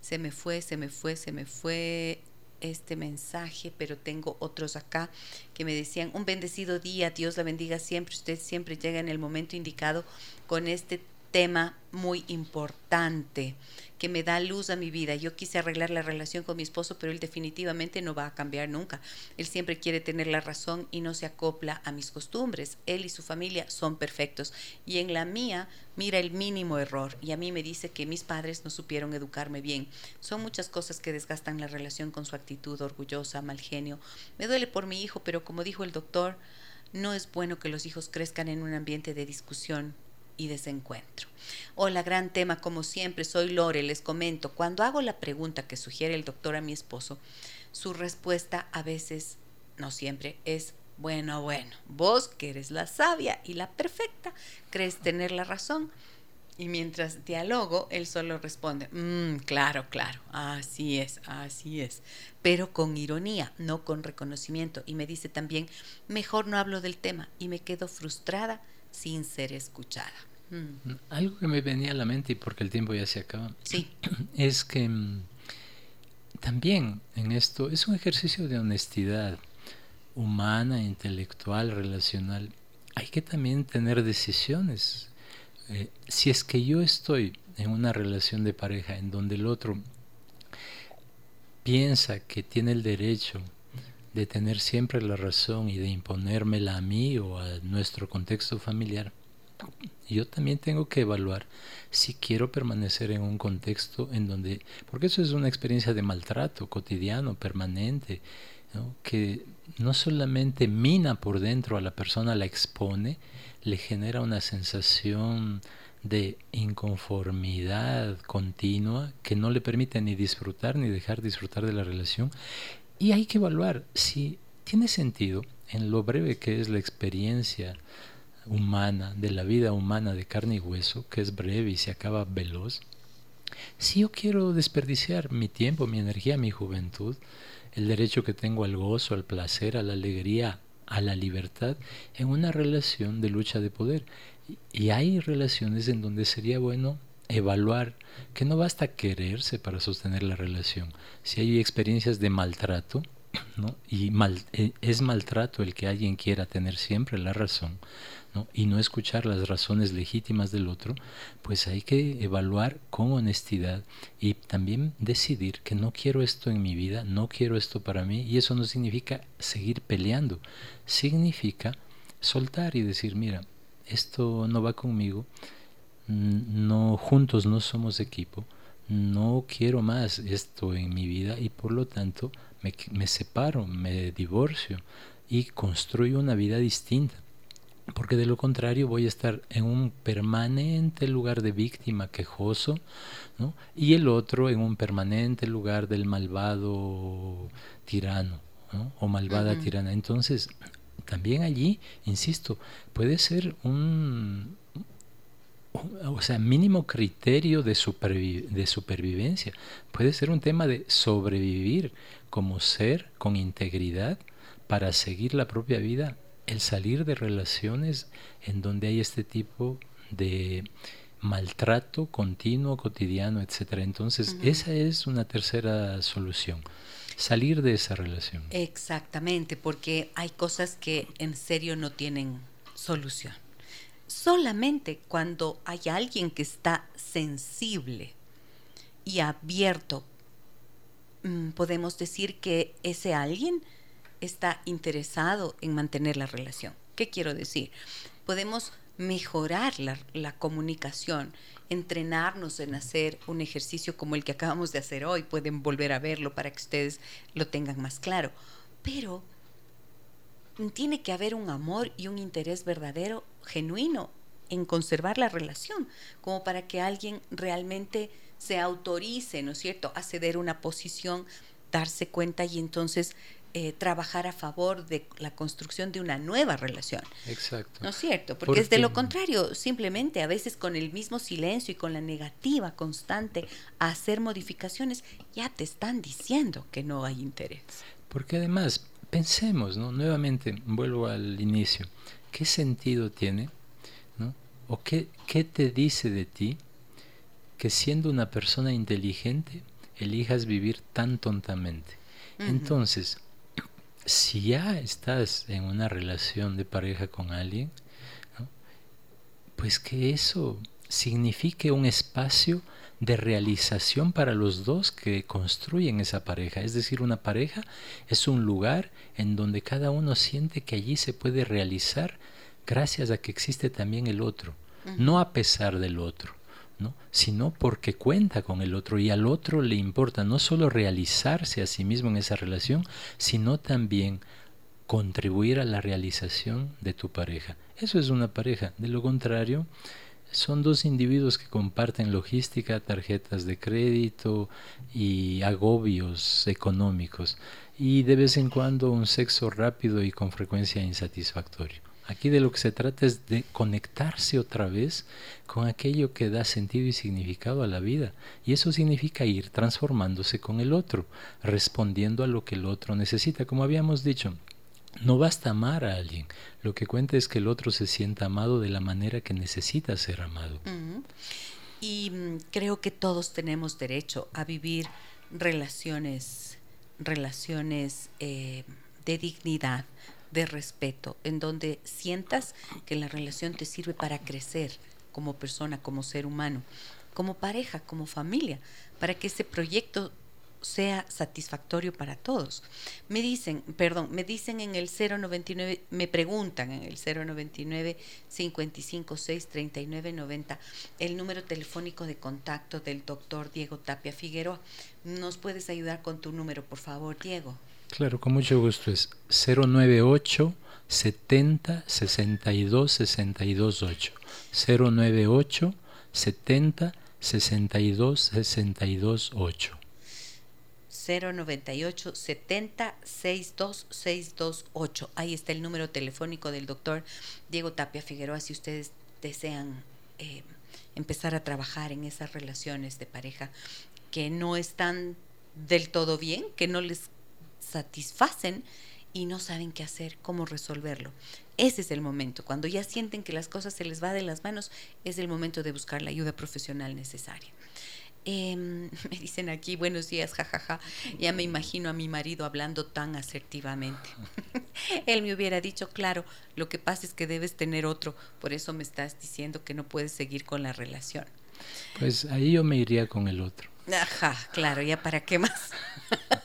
Se me fue, se me fue, se me fue este mensaje, pero tengo otros acá que me decían, un bendecido día, Dios la bendiga siempre, usted siempre llega en el momento indicado con este tema muy importante que me da luz a mi vida. Yo quise arreglar la relación con mi esposo, pero él definitivamente no va a cambiar nunca. Él siempre quiere tener la razón y no se acopla a mis costumbres. Él y su familia son perfectos. Y en la mía mira el mínimo error y a mí me dice que mis padres no supieron educarme bien. Son muchas cosas que desgastan la relación con su actitud orgullosa, mal genio. Me duele por mi hijo, pero como dijo el doctor, no es bueno que los hijos crezcan en un ambiente de discusión y desencuentro. Hola, gran tema, como siempre, soy Lore, les comento, cuando hago la pregunta que sugiere el doctor a mi esposo, su respuesta a veces, no siempre, es, bueno, bueno, vos que eres la sabia y la perfecta, crees tener la razón. Y mientras dialogo, él solo responde, mm, claro, claro, así es, así es, pero con ironía, no con reconocimiento. Y me dice también, mejor no hablo del tema y me quedo frustrada sin ser escuchada. Mm. Algo que me venía a la mente y porque el tiempo ya se acaba, sí. <clears throat> es que mm, también en esto es un ejercicio de honestidad humana, intelectual, relacional. Hay que también tener decisiones. Eh, si es que yo estoy en una relación de pareja en donde el otro piensa que tiene el derecho de tener siempre la razón y de imponérmela a mí o a nuestro contexto familiar, yo también tengo que evaluar si quiero permanecer en un contexto en donde, porque eso es una experiencia de maltrato cotidiano, permanente, que no solamente mina por dentro a la persona, la expone, le genera una sensación de inconformidad continua que no le permite ni disfrutar ni dejar disfrutar de la relación. Y hay que evaluar si tiene sentido en lo breve que es la experiencia humana, de la vida humana de carne y hueso, que es breve y se acaba veloz, si yo quiero desperdiciar mi tiempo, mi energía, mi juventud, el derecho que tengo al gozo, al placer, a la alegría, a la libertad, en una relación de lucha de poder. Y hay relaciones en donde sería bueno evaluar que no basta quererse para sostener la relación. Si hay experiencias de maltrato, ¿no? y mal, eh, es maltrato el que alguien quiera tener siempre la razón, y no escuchar las razones legítimas del otro, pues hay que evaluar con honestidad y también decidir que no quiero esto en mi vida, no quiero esto para mí, y eso no significa seguir peleando, significa soltar y decir, mira, esto no va conmigo, no juntos no somos equipo, no quiero más esto en mi vida y por lo tanto me, me separo, me divorcio y construyo una vida distinta porque de lo contrario voy a estar en un permanente lugar de víctima quejoso, ¿no? y el otro en un permanente lugar del malvado tirano o malvada tirana. Entonces, también allí, insisto, puede ser un, o sea, mínimo criterio de, de supervivencia, puede ser un tema de sobrevivir como ser con integridad para seguir la propia vida el salir de relaciones en donde hay este tipo de maltrato continuo, cotidiano, etcétera. Entonces, esa es una tercera solución. Salir de esa relación. Exactamente, porque hay cosas que en serio no tienen solución. Solamente cuando hay alguien que está sensible y abierto, mm, podemos decir que ese alguien está interesado en mantener la relación. ¿Qué quiero decir? Podemos mejorar la, comunicación, entrenarnos en hacer un ejercicio como el que acabamos de hacer hoy. Pueden volver a verlo para que ustedes lo tengan más claro. Pero tiene que haber un amor y un interés verdadero, genuino, en conservar la relación, como para que alguien realmente se autorice, ¿no es cierto?, a ceder una posición, darse cuenta y entonces eh, trabajar a favor de la construcción de una nueva relación. Exacto. ¿No es cierto? Porque, es de lo contrario, simplemente a veces con el mismo silencio y con la negativa constante a hacer modificaciones, ya te están diciendo que no hay interés. Porque además, pensemos, ¿no? Nuevamente, vuelvo al inicio, ¿qué sentido tiene? ¿no? ¿O qué, qué te dice de ti que siendo una persona inteligente elijas vivir tan tontamente? Entonces, si ya estás en una relación de pareja con alguien, pues que eso signifique un espacio de realización para los dos que construyen esa pareja. Es decir, una pareja es un lugar en donde cada uno siente que allí se puede realizar gracias a que existe también el otro, no a pesar del otro sino porque cuenta con el otro y al otro le importa no solo realizarse a sí mismo en esa relación, sino también contribuir a la realización de tu pareja. Eso es una pareja. De lo contrario, son dos individuos que comparten logística, tarjetas de crédito y agobios económicos y de vez en cuando un sexo rápido y con frecuencia insatisfactorio. Aquí de lo que se trata es de conectarse otra vez con aquello que da sentido y significado a la vida. Y eso significa ir transformándose con el otro, respondiendo a lo que el otro necesita. Como habíamos dicho, No basta amar a alguien, lo que cuenta es que el otro se sienta amado de la manera que necesita ser amado. Y mm, creo que todos tenemos derecho a vivir relaciones, relaciones eh, de dignidad, de respeto, en donde sientas que la relación te sirve para crecer como persona, como ser humano, como pareja, como familia, para que ese proyecto sea satisfactorio para todos. Me dicen, perdón, me dicen en el 099, me preguntan en el 099 556 3990 el número telefónico de contacto del doctor Diego Tapia Figueroa. ¿Nos puedes ayudar con tu número, por favor, Diego? Claro, con mucho gusto. Es 098 70 62 62 8. 098 70 62 62 8. 098 70 62 628. Ahí está el número telefónico del doctor Diego Tapia Figueroa si ustedes desean eh, empezar a trabajar en esas relaciones de pareja que no están del todo bien, que no les satisfacen y no saben qué hacer, cómo resolverlo. Ese es el momento. Cuando ya sienten que las cosas se les va de las manos, es el momento de buscar la ayuda profesional necesaria. Em, <laughs> me dicen aquí, buenos días, jajaja. Ya me imagino a mi marido hablando tan asertivamente. <laughs> Él me hubiera dicho, claro, lo que pasa es que debes tener otro, por eso me estás diciendo que no puedes seguir con la relación. Pues ahí yo me iría con el otro. Ajá, claro, ya para qué más. <laughs>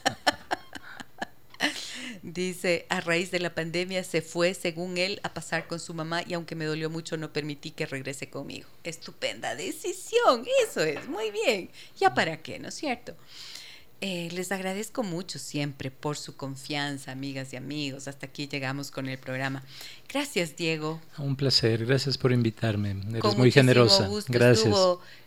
Dice, a raíz de la pandemia se fue, según él, a pasar con su mamá y aunque me dolió mucho no permití que regrese conmigo. Estupenda decisión, eso es, muy bien. ¿Ya para qué, no es cierto? Eh, les agradezco mucho siempre por su confianza, amigas y amigos. Hasta aquí llegamos con el programa. Gracias, Diego. Un placer, gracias por invitarme. Eres muy generosa. Gracias.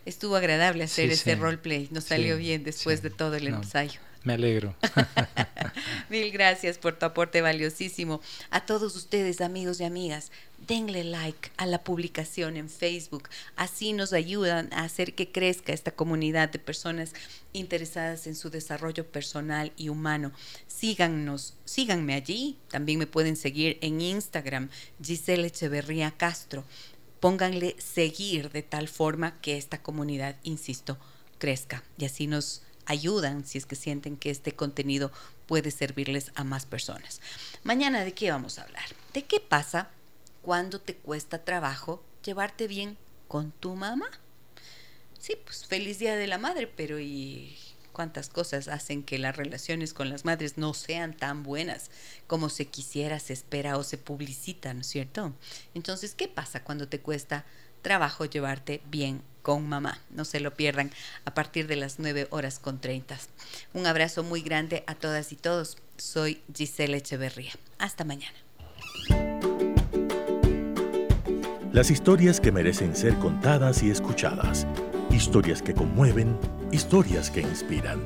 Estuvo, agradable hacer este roleplay. Nos salió bien después de todo el ensayo. Me alegro. <laughs> Mil gracias por tu aporte valiosísimo. A todos ustedes, amigos y amigas, denle like a la publicación en Facebook. Así nos ayudan a hacer que crezca esta comunidad de personas interesadas en su desarrollo personal y humano. Síganos, síganme allí. También me pueden seguir en Instagram, Giselle Echeverría Castro. Pónganle seguir de tal forma que esta comunidad, insisto, crezca y así nos ayudan si es que sienten que este contenido puede servirles a más personas. Mañana, ¿de qué vamos a hablar? ¿De qué pasa cuando te cuesta trabajo llevarte bien con tu mamá? Sí, pues feliz día de la madre, pero ¿y cuántas cosas hacen que las relaciones con las madres no sean tan buenas como se quisiera, se espera o se publicita, ¿no es cierto? Entonces, ¿qué pasa cuando te cuesta trabajo llevarte bien con mamá. No se lo pierdan a partir de las 9 horas con 30. Un abrazo muy grande a todas y todos. Soy Giselle Echeverría. Hasta mañana. Las historias que merecen ser contadas y escuchadas. Historias que conmueven, historias que inspiran.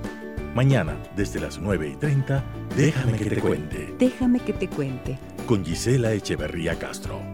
Mañana, desde las 9 y 30, déjame que te cuente. Déjame que te cuente. Con Gisela Echeverría Castro.